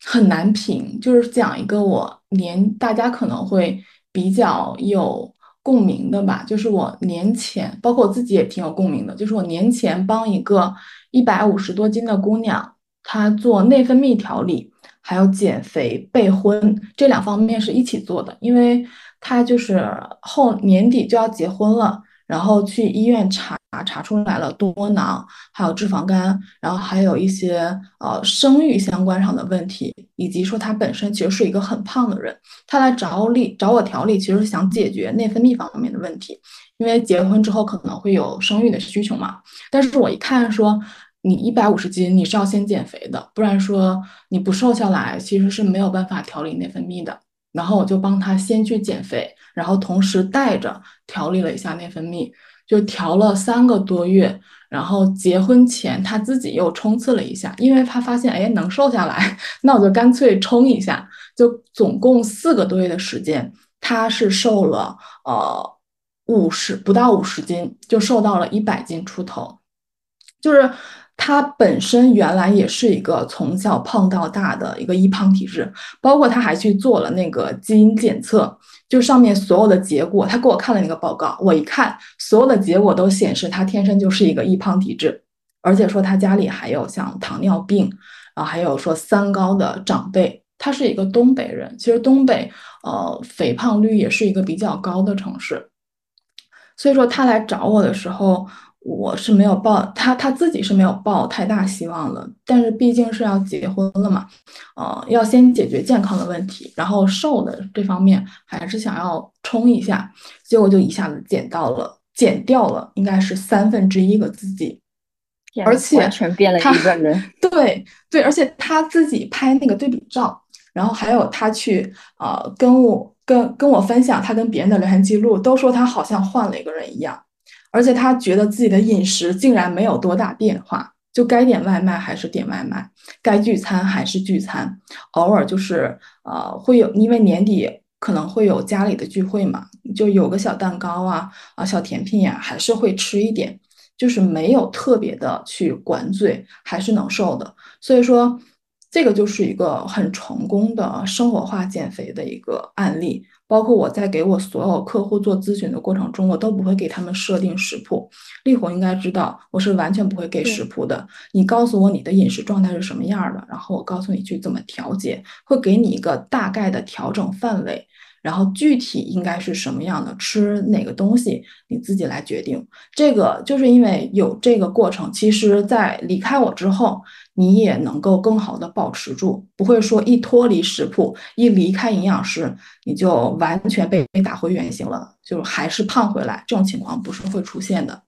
很难评。就是讲一个我年大家可能会比较有共鸣的吧，就是我年前，包括我自己也挺有共鸣的，就是我年前帮一个一百五十多斤的姑娘，她做内分泌调理。还有减肥备婚这两方面是一起做的，因为他就是后年底就要结婚了，然后去医院查查出来了多囊，还有脂肪肝，然后还有一些呃生育相关上的问题，以及说他本身其实是一个很胖的人，他来找理找我调理，其实是想解决内分泌方面的问题，因为结婚之后可能会有生育的需求嘛，但是我一看说。你一百五十斤，你是要先减肥的，不然说你不瘦下来，其实是没有办法调理内分泌的。然后我就帮他先去减肥，然后同时带着调理了一下内分泌，就调了三个多月。然后结婚前他自己又冲刺了一下，因为他发现哎能瘦下来，那我就干脆冲一下。就总共四个多月的时间，他是瘦了呃五十不到五十斤，就瘦到了一百斤出头，就是。他本身原来也是一个从小胖到大的一个易胖体质，包括他还去做了那个基因检测，就上面所有的结果，他给我看了那个报告，我一看，所有的结果都显示他天生就是一个易胖体质，而且说他家里还有像糖尿病，啊，还有说三高的长辈，他是一个东北人，其实东北呃肥胖率也是一个比较高的城市，所以说他来找我的时候。我是没有抱他，他自己是没有抱太大希望的。但是毕竟是要结婚了嘛，呃，要先解决健康的问题，然后瘦的这方面还是想要冲一下。结果就一下子减到了，减掉了，应该是三分之一个自己，而且完全变了一个人。对对，而且他自己拍那个对比照，然后还有他去呃跟我跟跟我分享他跟别人的聊天记录，都说他好像换了一个人一样。而且他觉得自己的饮食竟然没有多大变化，就该点外卖还是点外卖，该聚餐还是聚餐，偶尔就是呃会有，因为年底可能会有家里的聚会嘛，就有个小蛋糕啊啊小甜品呀，还是会吃一点，就是没有特别的去管嘴，还是能瘦的。所以说，这个就是一个很成功的生活化减肥的一个案例。包括我在给我所有客户做咨询的过程中，我都不会给他们设定食谱。丽红应该知道，我是完全不会给食谱的。你告诉我你的饮食状态是什么样的，然后我告诉你去怎么调节，会给你一个大概的调整范围。然后具体应该是什么样的，吃哪个东西，你自己来决定。这个就是因为有这个过程，其实，在离开我之后，你也能够更好的保持住，不会说一脱离食谱，一离开营养师，你就完全被打回原形了，就还是胖回来。这种情况不是会出现的。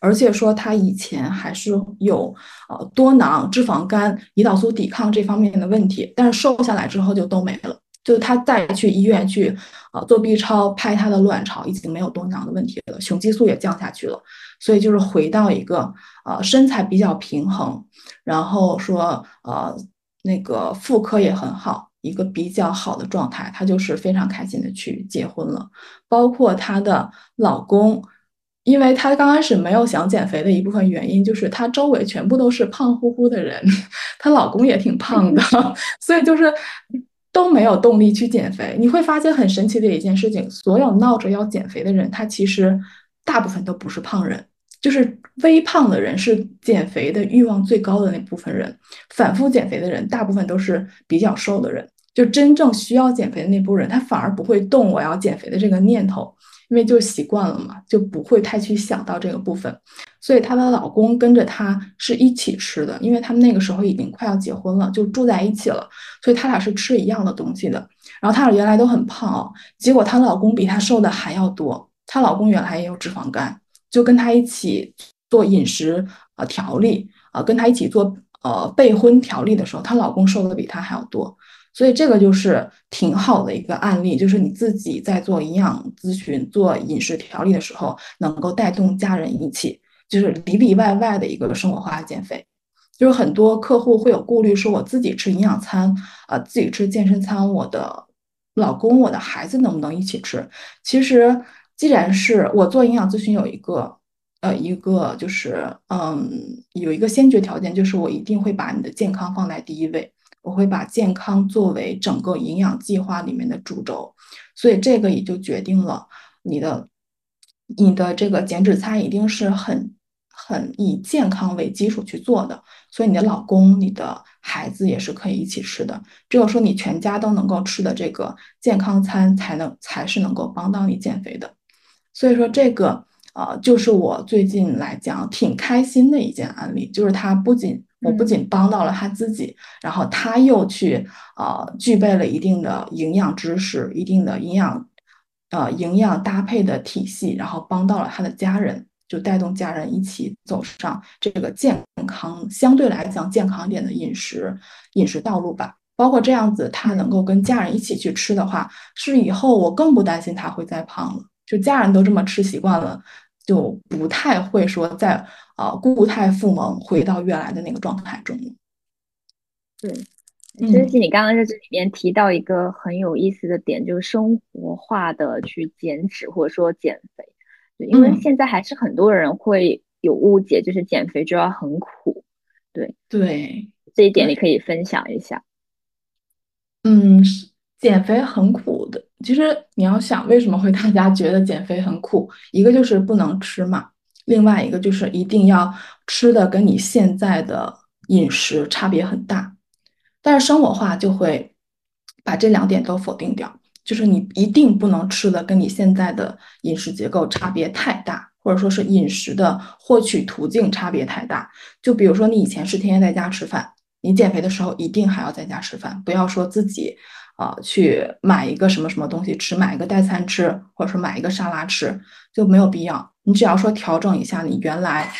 而且说他以前还是有呃多囊、脂肪肝、胰岛素抵抗这方面的问题，但是瘦下来之后就都没了。就是他再去医院去，呃，做 B 超拍他的卵巢，已经没有多囊的问题了，雄激素也降下去了，所以就是回到一个呃身材比较平衡，然后说呃那个妇科也很好，一个比较好的状态，她就是非常开心的去结婚了。包括她的老公，因为她刚开始没有想减肥的一部分原因，就是她周围全部都是胖乎乎的人，她老公也挺胖的，所以就是。都没有动力去减肥，你会发现很神奇的一件事情：所有闹着要减肥的人，他其实大部分都不是胖人，就是微胖的人是减肥的欲望最高的那部分人。反复减肥的人，大部分都是比较瘦的人，就真正需要减肥的那部分人，他反而不会动我要减肥的这个念头。因为就习惯了嘛，就不会太去想到这个部分，所以她的老公跟着她是一起吃的，因为他们那个时候已经快要结婚了，就住在一起了，所以他俩是吃一样的东西的。然后他俩原来都很胖哦，结果她老公比她瘦的还要多。她老公原来也有脂肪肝，就跟她一起做饮食呃调理啊，跟她一起做呃备婚调理的时候，她老公瘦的比她还要多。所以这个就是挺好的一个案例，就是你自己在做营养咨询、做饮食调理的时候，能够带动家人一起，就是里里外外的一个生活化减肥。就是很多客户会有顾虑，说我自己吃营养餐，啊，自己吃健身餐，我的老公、我的孩子能不能一起吃？其实，既然是我做营养咨询，有一个，呃，一个就是，嗯，有一个先决条件，就是我一定会把你的健康放在第一位。我会把健康作为整个营养计划里面的主轴，所以这个也就决定了你的你的这个减脂餐一定是很很以健康为基础去做的，所以你的老公、你的孩子也是可以一起吃的。只有说你全家都能够吃的这个健康餐，才能才是能够帮到你减肥的。所以说这个呃，就是我最近来讲挺开心的一件案例，就是它不仅。我不仅帮到了他自己，然后他又去呃具备了一定的营养知识、一定的营养呃营养搭配的体系，然后帮到了他的家人，就带动家人一起走上这个健康相对来讲健康一点的饮食饮食道路吧。包括这样子，他能够跟家人一起去吃的话，是以后我更不担心他会再胖了。就家人都这么吃习惯了。就不太会说在啊固态复萌回到原来的那个状态中。对，其实你刚刚在这里面提到一个很有意思的点，就是生活化的去减脂或者说减肥。对，因为现在还是很多人会有误解，就是减肥就要很苦。对对，这一点你可以分享一下。嗯，减肥很苦的。其实你要想，为什么会大家觉得减肥很苦？一个就是不能吃嘛，另外一个就是一定要吃的跟你现在的饮食差别很大。但是生活化就会把这两点都否定掉，就是你一定不能吃的跟你现在的饮食结构差别太大，或者说是饮食的获取途径差别太大。就比如说你以前是天天在家吃饭，你减肥的时候一定还要在家吃饭，不要说自己。啊，去买一个什么什么东西吃，买一个代餐吃，或者说买一个沙拉吃，就没有必要。你只要说调整一下你原来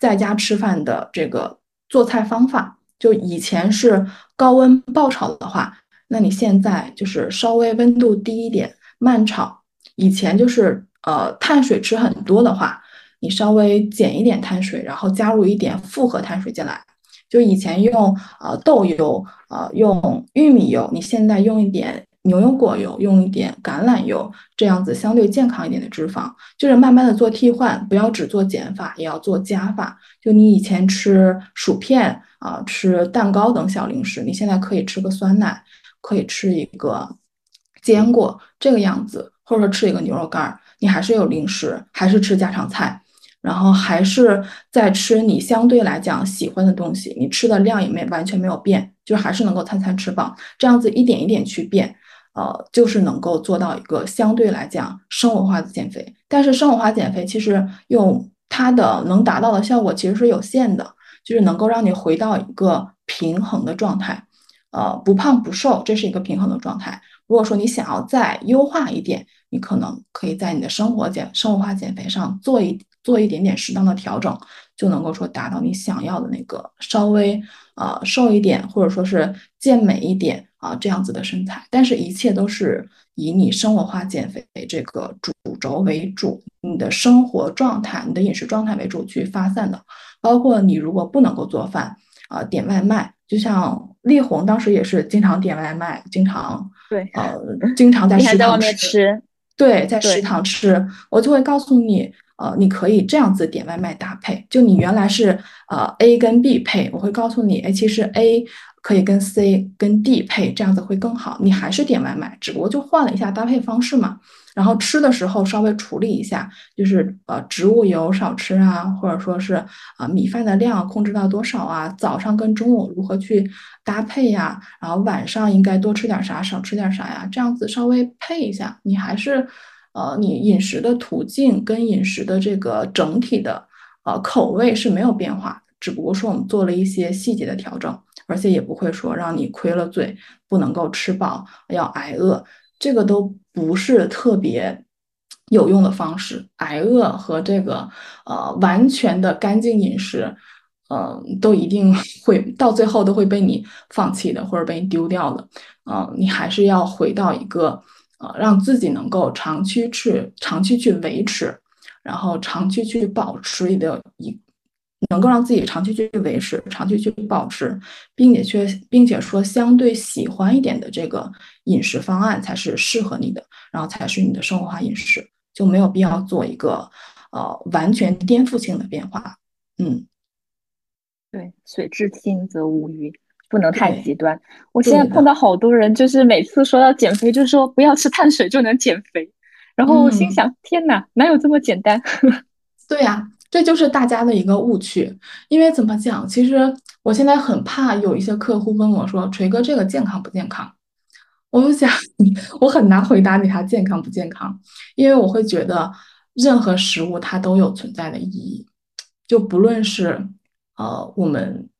在家吃饭的这个做菜方法，就以前是高温爆炒的话，那你现在就是稍微温度低一点慢炒。以前就是呃碳水吃很多的话，你稍微减一点碳水，然后加入一点复合碳水进来。就以前用呃豆油，呃用玉米油，你现在用一点牛油果油，用一点橄榄油，这样子相对健康一点的脂肪，就是慢慢的做替换，不要只做减法，也要做加法。就你以前吃薯片啊，吃蛋糕等小零食，你现在可以吃个酸奶，可以吃一个坚果这个样子，或者说吃一个牛肉干，你还是有零食，还是吃家常菜。然后还是在吃你相对来讲喜欢的东西，你吃的量也没完全没有变，就是还是能够餐餐吃饱，这样子一点一点去变，呃，就是能够做到一个相对来讲生活化的减肥。但是生活化减肥其实用它的能达到的效果其实是有限的，就是能够让你回到一个平衡的状态，呃，不胖不瘦，这是一个平衡的状态。如果说你想要再优化一点，你可能可以在你的生活减生活化减肥上做一。做一点点适当的调整，就能够说达到你想要的那个稍微呃瘦一点，或者说是健美一点啊这样子的身材。但是，一切都是以你生活化减肥这个主轴为主，你的生活状态、你的饮食状态为主去发散的。包括你如果不能够做饭啊，点外卖，就像丽红当时也是经常点外卖，经常对呃经常在食堂吃，对，在食堂吃，我就会告诉你。呃，你可以这样子点外卖搭配，就你原来是呃 A 跟 B 配，我会告诉你，哎，其实 A 可以跟 C 跟 D 配，这样子会更好。你还是点外卖，只不过就换了一下搭配方式嘛。然后吃的时候稍微处理一下，就是呃植物油少吃啊，或者说是啊米饭的量控制到多少啊，早上跟中午如何去搭配呀，然后晚上应该多吃点啥，少吃点啥呀，这样子稍微配一下，你还是。呃，你饮食的途径跟饮食的这个整体的呃口味是没有变化，只不过说我们做了一些细节的调整，而且也不会说让你亏了嘴，不能够吃饱，要挨饿，这个都不是特别有用的方式。挨饿和这个呃完全的干净饮食，嗯，都一定会到最后都会被你放弃的，或者被你丢掉的。呃，你还是要回到一个呃，让自己能够长期去长期去维持，然后长期去保持的一。能够让自己长期去维持、长期去保持，并且却并且说相对喜欢一点的这个饮食方案才是适合你的，然后才是你的生活化饮食，就没有必要做一个呃完全颠覆性的变化。嗯，对，水至清则无鱼，不能太极端。我现在碰到好多人，就是每次说到减肥，就说不要吃碳水就能减肥，然后我心想：天哪，哪有这么简单？对呀。这就是大家的一个误区，因为怎么讲？其实我现在很怕有一些客户问我说：“锤哥，这个健康不健康？”我就想，我很难回答你它健康不健康，因为我会觉得任何食物它都有存在的意义，就不论是呃我们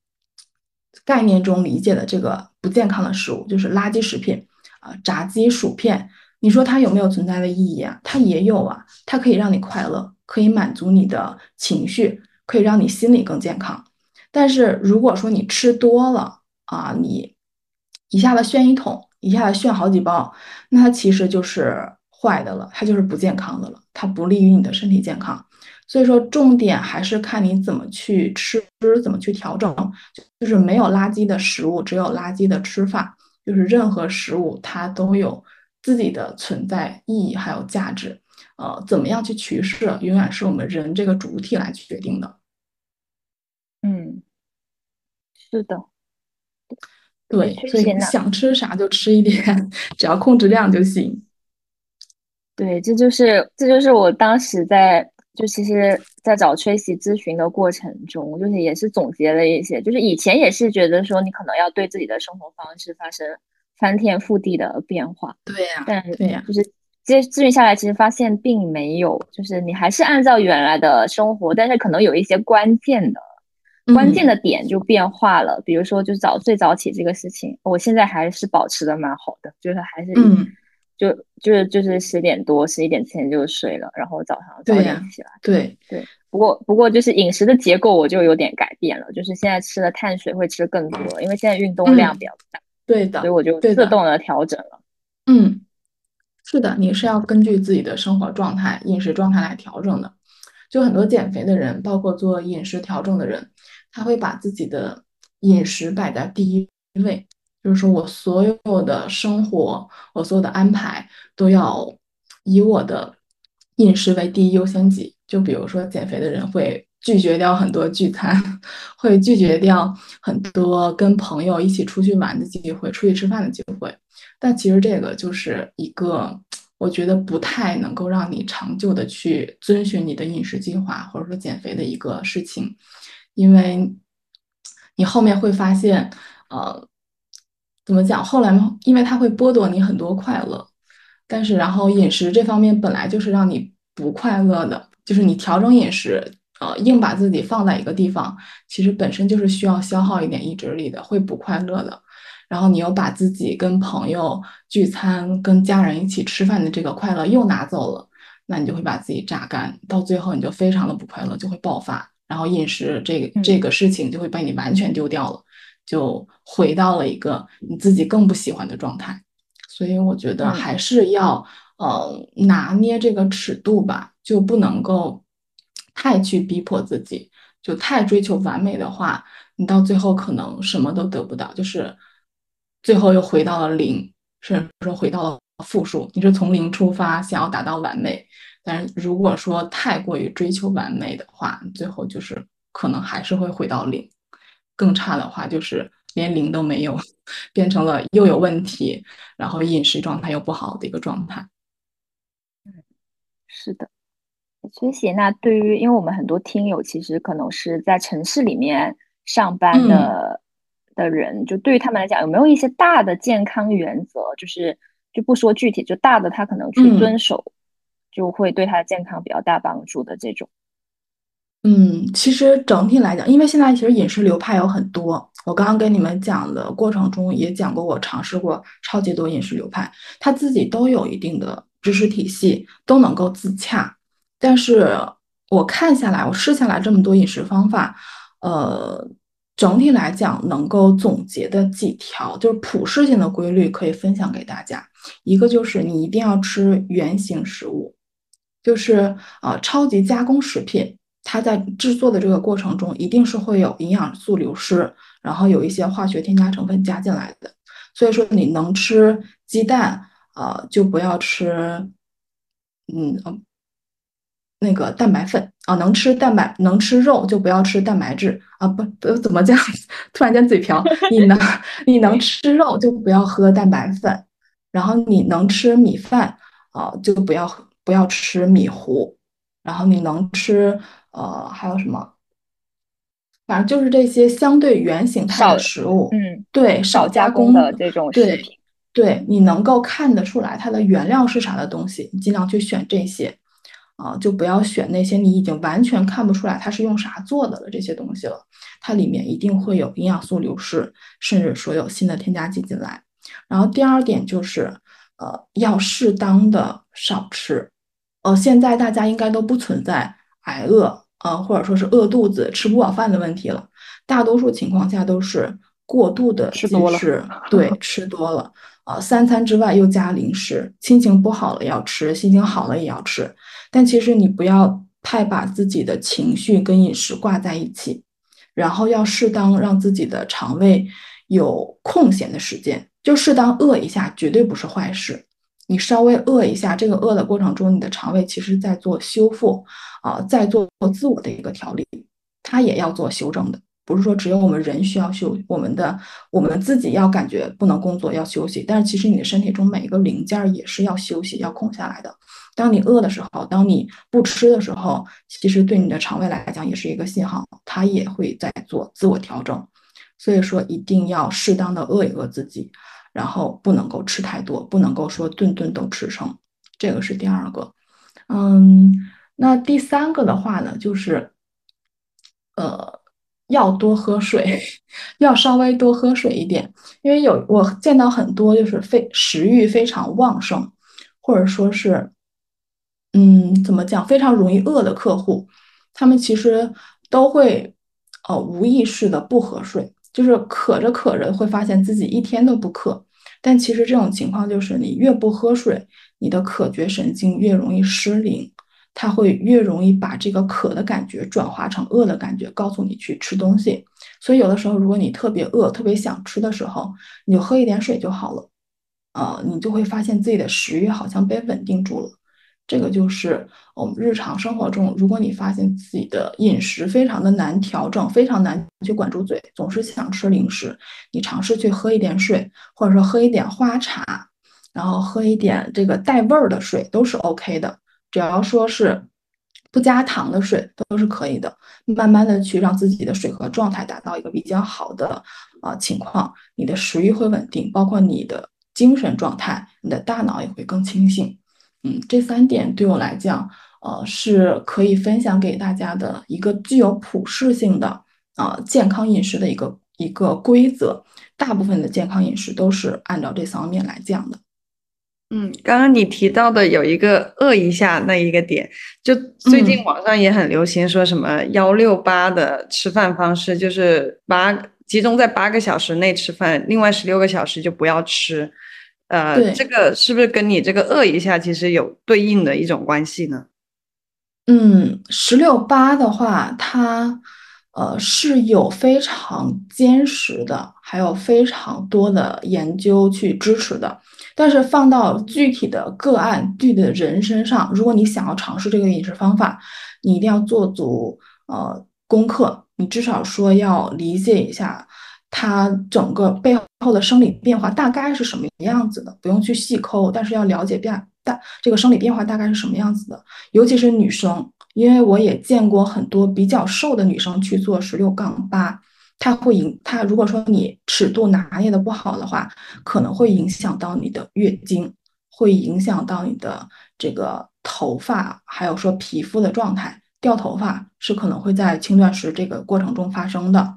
概念中理解的这个不健康的食物，就是垃圾食品啊，炸鸡、薯片，你说它有没有存在的意义啊？它也有啊，它可以让你快乐。可以满足你的情绪，可以让你心理更健康。但是如果说你吃多了啊，你一下子炫一桶，一下子炫好几包，那它其实就是坏的了，它就是不健康的了，它不利于你的身体健康。所以说，重点还是看你怎么去吃，怎么去调整。就是没有垃圾的食物，只有垃圾的吃法。就是任何食物它都有自己的存在意义，还有价值。呃，怎么样去取舍，永远是我们人这个主体来决定的。嗯，是的，对，所以想吃啥就吃一点，只要控制量就行。对，这就是这就是我当时在就其实，在找崔喜咨询的过程中，就是也是总结了一些，就是以前也是觉得说你可能要对自己的生活方式发生翻天覆地的变化。对呀，但对呀，就是。接咨询下来，其实发现并没有，就是你还是按照原来的生活，但是可能有一些关键的、关键的点就变化了。比如说，就是早睡早起这个事情，我现在还是保持的蛮好的，就是还是就就是就是十点多、十一点前就睡了，然后早上早点起来。对对，不过不过就是饮食的结构我就有点改变了，就是现在吃的碳水会吃更多，因为现在运动量比较大。对的，所以我就自动的调整了。嗯。是的，你是要根据自己的生活状态、饮食状态来调整的。就很多减肥的人，包括做饮食调整的人，他会把自己的饮食摆在第一位，就是说我所有的生活，我所有的安排都要以我的饮食为第一优先级。就比如说减肥的人会拒绝掉很多聚餐，会拒绝掉很多跟朋友一起出去玩的机会、出去吃饭的机会。但其实这个就是一个，我觉得不太能够让你长久的去遵循你的饮食计划或者说减肥的一个事情，因为你后面会发现，呃，怎么讲？后来因为它会剥夺你很多快乐，但是然后饮食这方面本来就是让你不快乐的，就是你调整饮食，呃，硬把自己放在一个地方，其实本身就是需要消耗一点意志力的，会不快乐的。然后你又把自己跟朋友聚餐、跟家人一起吃饭的这个快乐又拿走了，那你就会把自己榨干，到最后你就非常的不快乐，就会爆发，然后饮食这个这个事情就会被你完全丢掉了，就回到了一个你自己更不喜欢的状态。所以我觉得还是要呃拿捏这个尺度吧，就不能够太去逼迫自己，就太追求完美的话，你到最后可能什么都得不到，就是。最后又回到了零，甚至说回到了负数。你是从零出发，想要达到完美，但是如果说太过于追求完美的话，最后就是可能还是会回到零。更差的话就是连零都没有，变成了又有问题，然后饮食状态又不好的一个状态。嗯，是的。所以，那对于因为我们很多听友其实可能是在城市里面上班的。的人，就对于他们来讲，有没有一些大的健康原则？就是就不说具体，就大的他可能去遵守，就会对他的健康比较大帮助的这种。嗯，其实整体来讲，因为现在其实饮食流派有很多，我刚刚跟你们讲的过程中也讲过，我尝试过超级多饮食流派，他自己都有一定的知识体系，都能够自洽。但是我看下来，我试下来这么多饮食方法，呃。整体来讲能够总结的几条，就是普适性的规律，可以分享给大家。一个就是你一定要吃原形食物，就是呃超级加工食品，它在制作的这个过程中一定是会有营养素流失，然后有一些化学添加成分加进来的。所以说你能吃鸡蛋，呃就不要吃，嗯那个蛋白粉啊，能吃蛋白能吃肉就不要吃蛋白质啊，不不怎么讲，突然间嘴瓢，你能你能吃肉就不要喝蛋白粉。然后你能吃米饭啊，就不要不要吃米糊。然后你能吃呃还有什么？反正就是这些相对原形态的食物，嗯，对，少加工的这种食品。对，你能够看得出来它的原料是啥的东西，你尽量去选这些啊，就不要选那些你已经完全看不出来它是用啥做的了这些东西了。它里面一定会有营养素流失，甚至说有新的添加剂进来。然后第二点就是，呃，要适当的少吃，呃，现在大家应该都不存在挨饿，呃，或者说是饿肚子、吃不饱饭的问题了，大多数情况下都是过度的吃多了，对，吃多了，呃，三餐之外又加零食，心情不好了要吃，心情好了也要吃，但其实你不要太把自己的情绪跟饮食挂在一起，然后要适当让自己的肠胃有空闲的时间。就适当饿一下，绝对不是坏事。你稍微饿一下，这个饿的过程中，你的肠胃其实在做修复啊，在做自我的一个调理，它也要做修正的。不是说只有我们人需要休，我们的我们自己要感觉不能工作要休息，但是其实你的身体中每一个零件也是要休息要空下来的。当你饿的时候，当你不吃的时候，其实对你的肠胃来讲也是一个信号，它也会在做自我调整。所以说，一定要适当的饿一饿自己。然后不能够吃太多，不能够说顿顿都吃撑，这个是第二个。嗯，那第三个的话呢，就是呃要多喝水，要稍微多喝水一点，因为有我见到很多就是非食欲非常旺盛，或者说是嗯怎么讲非常容易饿的客户，他们其实都会呃无意识的不喝水，就是渴着渴着会发现自己一天都不渴。但其实这种情况就是，你越不喝水，你的渴觉神经越容易失灵，它会越容易把这个渴的感觉转化成饿的感觉，告诉你去吃东西。所以有的时候，如果你特别饿、特别想吃的时候，你就喝一点水就好了，呃，你就会发现自己的食欲好像被稳定住了。这个就是我们日常生活中，如果你发现自己的饮食非常的难调整，非常难去管住嘴，总是想吃零食，你尝试去喝一点水，或者说喝一点花茶，然后喝一点这个带味儿的水都是 OK 的，只要说是不加糖的水都是可以的。慢慢的去让自己的水合状态达到一个比较好的啊情况，你的食欲会稳定，包括你的精神状态，你的大脑也会更清醒。嗯，这三点对我来讲，呃，是可以分享给大家的一个具有普适性的啊健康饮食的一个一个规则。大部分的健康饮食都是按照这三方面来讲的。嗯，刚刚你提到的有一个饿一下那一个点，就最近网上也很流行说什么幺六八的吃饭方式，就是八集中在八个小时内吃饭，另外十六个小时就不要吃。呃，这个是不是跟你这个饿一下其实有对应的一种关系呢？嗯，十六八的话，它呃是有非常坚实的，还有非常多的研究去支持的。但是放到具体的个案、具体的人身上，如果你想要尝试这个饮食方法，你一定要做足呃功课，你至少说要理解一下。它整个背后的生理变化大概是什么样子的？不用去细抠，但是要了解变大这个生理变化大概是什么样子的。尤其是女生，因为我也见过很多比较瘦的女生去做十六杠八，它会影它如果说你尺度拿捏的不好的话，可能会影响到你的月经，会影响到你的这个头发，还有说皮肤的状态。掉头发是可能会在轻断食这个过程中发生的。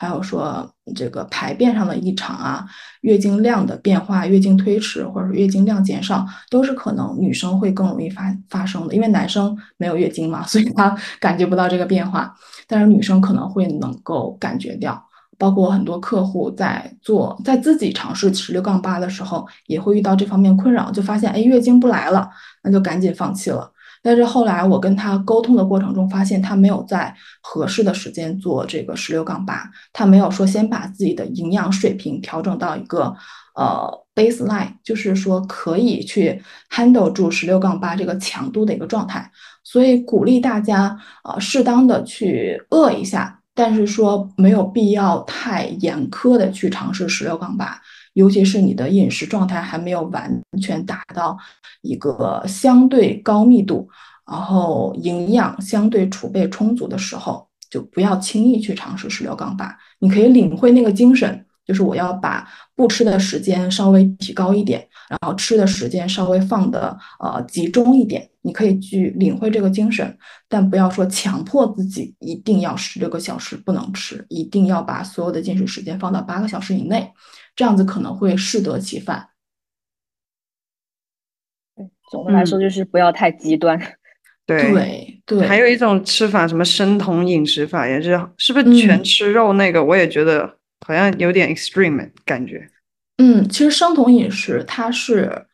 还有说这个排便上的异常啊，月经量的变化、月经推迟或者月经量减少，都是可能女生会更容易发发生的。因为男生没有月经嘛，所以他感觉不到这个变化，但是女生可能会能够感觉掉包括很多客户在做，在自己尝试十六杠八的时候，也会遇到这方面困扰，就发现哎月经不来了，那就赶紧放弃了。但是后来我跟他沟通的过程中，发现他没有在合适的时间做这个十六杠八，他没有说先把自己的营养水平调整到一个呃 baseline，就是说可以去 handle 住十六杠八这个强度的一个状态。所以鼓励大家呃适当的去饿一下。但是说没有必要太严苛的去尝试十六杠八，尤其是你的饮食状态还没有完全达到一个相对高密度，然后营养相对储备充足的时候，就不要轻易去尝试十六杠八。你可以领会那个精神。就是我要把不吃的时间稍微提高一点，然后吃的时间稍微放的呃集中一点。你可以去领会这个精神，但不要说强迫自己一定要十六个小时不能吃，一定要把所有的进食时间放到八个小时以内，这样子可能会适得其反。对，总的来说就是不要太极端。对对，还有一种吃法，什么生酮饮食法，也是是不是全吃肉那个？我也觉得。好像有点 extreme 感觉，嗯，其实生酮饮食它是，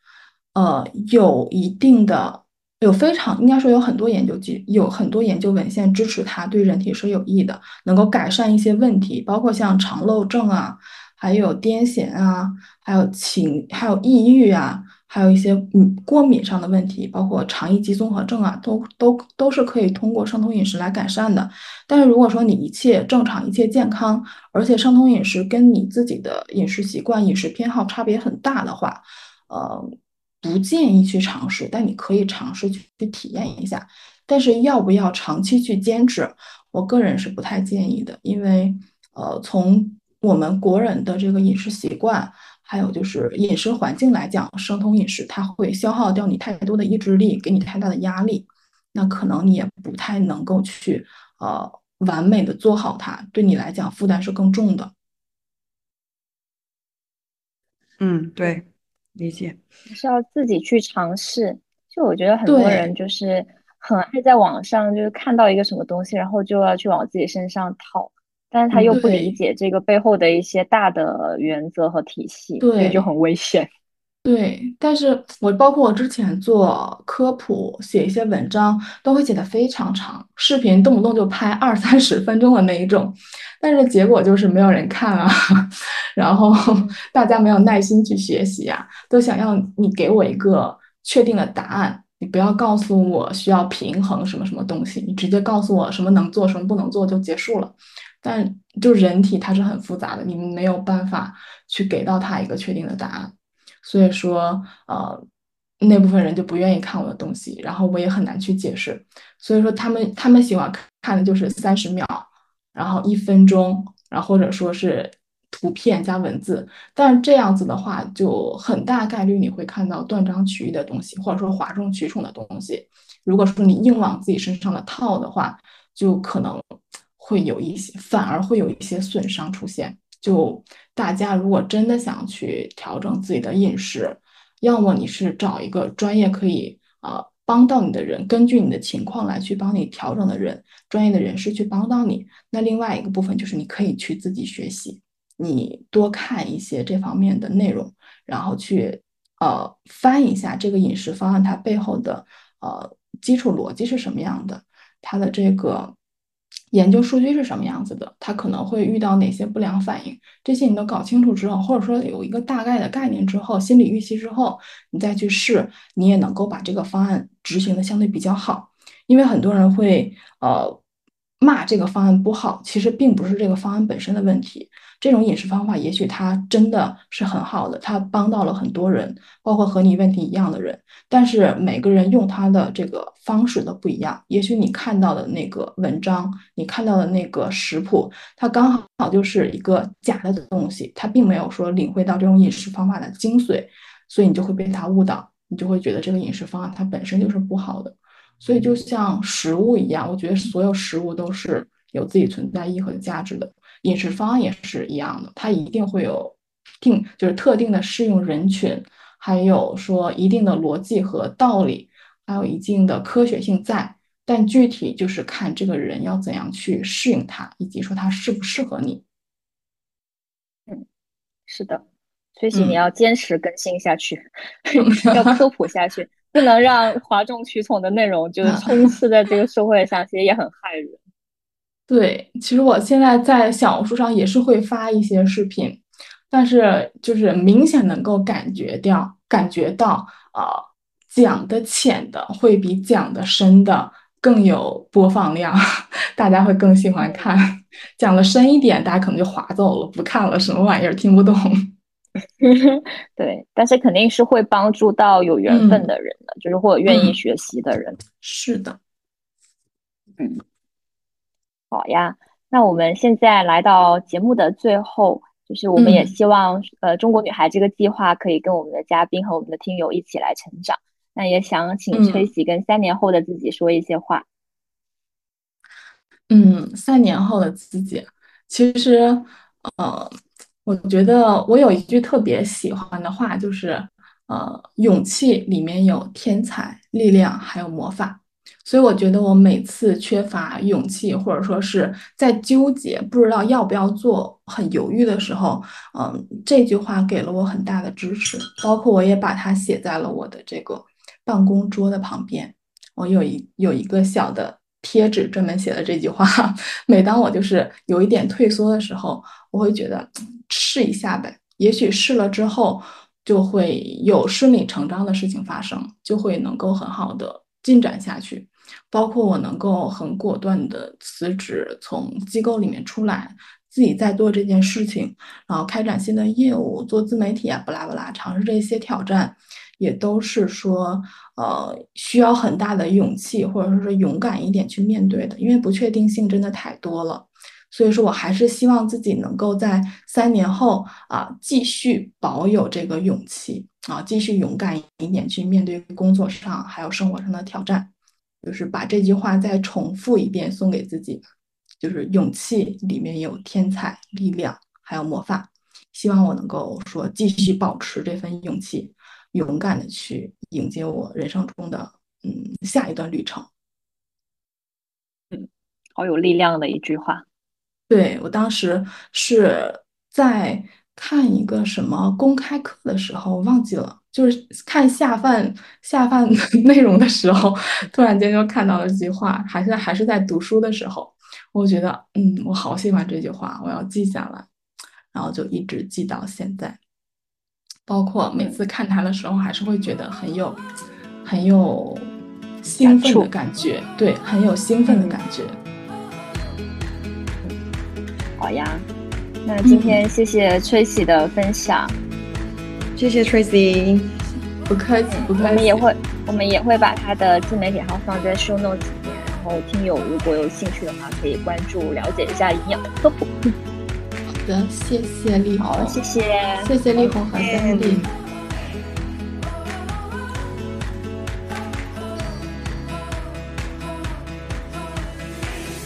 呃，有一定的，有非常应该说有很多研究基，有很多研究文献支持它对人体是有益的，能够改善一些问题，包括像肠漏症啊，还有癫痫啊，还有情，还有抑郁啊。还有一些嗯过敏上的问题，包括肠易激综合症啊，都都都是可以通过生酮饮食来改善的。但是如果说你一切正常、一切健康，而且生酮饮食跟你自己的饮食习惯、饮食偏好差别很大的话，呃，不建议去尝试。但你可以尝试去去体验一下。但是要不要长期去坚持，我个人是不太建议的，因为呃，从我们国人的这个饮食习惯。还有就是饮食环境来讲，生酮饮食它会消耗掉你太多的意志力，给你太大的压力，那可能你也不太能够去呃完美的做好它，对你来讲负担是更重的。嗯，对，理解。是要自己去尝试。就我觉得很多人就是很爱在网上就是看到一个什么东西，然后就要去往自己身上套。但是他又不理解这个背后的一些大的原则和体系，所以就很危险。对，但是我包括我之前做科普，写一些文章，都会写的非常长，视频动不动就拍二三十分钟的那一种，但是结果就是没有人看啊，然后大家没有耐心去学习啊，都想要你给我一个确定的答案，你不要告诉我需要平衡什么什么东西，你直接告诉我什么能做，什么不能做就结束了。但就人体它是很复杂的，你们没有办法去给到他一个确定的答案，所以说呃那部分人就不愿意看我的东西，然后我也很难去解释，所以说他们他们喜欢看的就是三十秒，然后一分钟，然后或者说是图片加文字，但是这样子的话就很大概率你会看到断章取义的东西，或者说哗众取宠的东西，如果说你硬往自己身上的套的话，就可能。会有一些，反而会有一些损伤出现。就大家如果真的想去调整自己的饮食，要么你是找一个专业可以呃帮到你的人，根据你的情况来去帮你调整的人，专业的人士去帮到你。那另外一个部分就是你可以去自己学习，你多看一些这方面的内容，然后去呃翻一下这个饮食方案它背后的呃基础逻辑是什么样的，它的这个。研究数据是什么样子的？它可能会遇到哪些不良反应？这些你都搞清楚之后，或者说有一个大概的概念之后，心理预期之后，你再去试，你也能够把这个方案执行的相对比较好。因为很多人会呃骂这个方案不好，其实并不是这个方案本身的问题。这种饮食方法，也许它真的是很好的，它帮到了很多人，包括和你问题一样的人。但是每个人用它的这个方式都不一样。也许你看到的那个文章，你看到的那个食谱，它刚好就是一个假的东西，它并没有说领会到这种饮食方法的精髓，所以你就会被它误导，你就会觉得这个饮食方案它本身就是不好的。所以就像食物一样，我觉得所有食物都是有自己存在意义和价值的。饮食方案也是一样的，它一定会有定，就是特定的适用人群，还有说一定的逻辑和道理，还有一定的科学性在，但具体就是看这个人要怎样去适应它，以及说它适不适合你。嗯是的，崔喜，你要坚持更新下去，要科普下去，不能让哗众取宠的内容就是 充斥在这个社会上，其实也很害人。对，其实我现在在小红书上也是会发一些视频，但是就是明显能够感觉掉，感觉到啊，讲的浅的会比讲的深的更有播放量，大家会更喜欢看。讲的深一点，大家可能就划走了，不看了，什么玩意儿听不懂。对，但是肯定是会帮助到有缘分的人的，就是或者愿意学习的人。是的，嗯。好呀，那我们现在来到节目的最后，就是我们也希望，呃，中国女孩这个计划可以跟我们的嘉宾和我们的听友一起来成长。那也想请崔喜跟三年后的自己说一些话。嗯，三年后的自己，其实，呃，我觉得我有一句特别喜欢的话，就是，呃，勇气里面有天才、力量，还有魔法。所以我觉得我每次缺乏勇气，或者说是在纠结，不知道要不要做，很犹豫的时候，嗯，这句话给了我很大的支持。包括我也把它写在了我的这个办公桌的旁边。我有一有一个小的贴纸，专门写了这句话。每当我就是有一点退缩的时候，我会觉得试一下呗，也许试了之后就会有顺理成章的事情发生，就会能够很好的进展下去。包括我能够很果断的辞职，从机构里面出来，自己在做这件事情，然后开展新的业务，做自媒体啊，不拉不拉，尝试这些挑战，也都是说，呃，需要很大的勇气，或者说是勇敢一点去面对的，因为不确定性真的太多了。所以说我还是希望自己能够在三年后啊，继续保有这个勇气啊，继续勇敢一点去面对工作上还有生活上的挑战。就是把这句话再重复一遍，送给自己，就是勇气里面有天才、力量，还有魔法。希望我能够说继续保持这份勇气，勇敢的去迎接我人生中的嗯下一段旅程。嗯，好有力量的一句话。对我当时是在看一个什么公开课的时候，忘记了。就是看下饭下饭 内容的时候，突然间就看到了这句话，还是还是在读书的时候，我觉得，嗯，我好喜欢这句话，我要记下来，然后就一直记到现在。包括每次看它的时候，还是会觉得很有很有兴奋的感觉，对，很有兴奋的感觉。好呀，那今天谢谢崔喜的分享。谢谢 Tracy，不客气，不客气。我们也会，我们也会把他的自媒体号放在 show notes 里面，然后听友如果有兴趣的话，可以关注了解一下营养科普。好的，谢谢丽红，谢谢，谢谢丽红和三弟。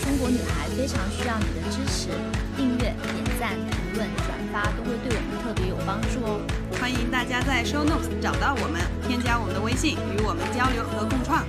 中国女孩非常需要你的支持，订阅、点赞、评论、转发都会对我们特别有帮助哦。欢迎大家在 Show Notes 找到我们，添加我们的微信，与我们交流和共创。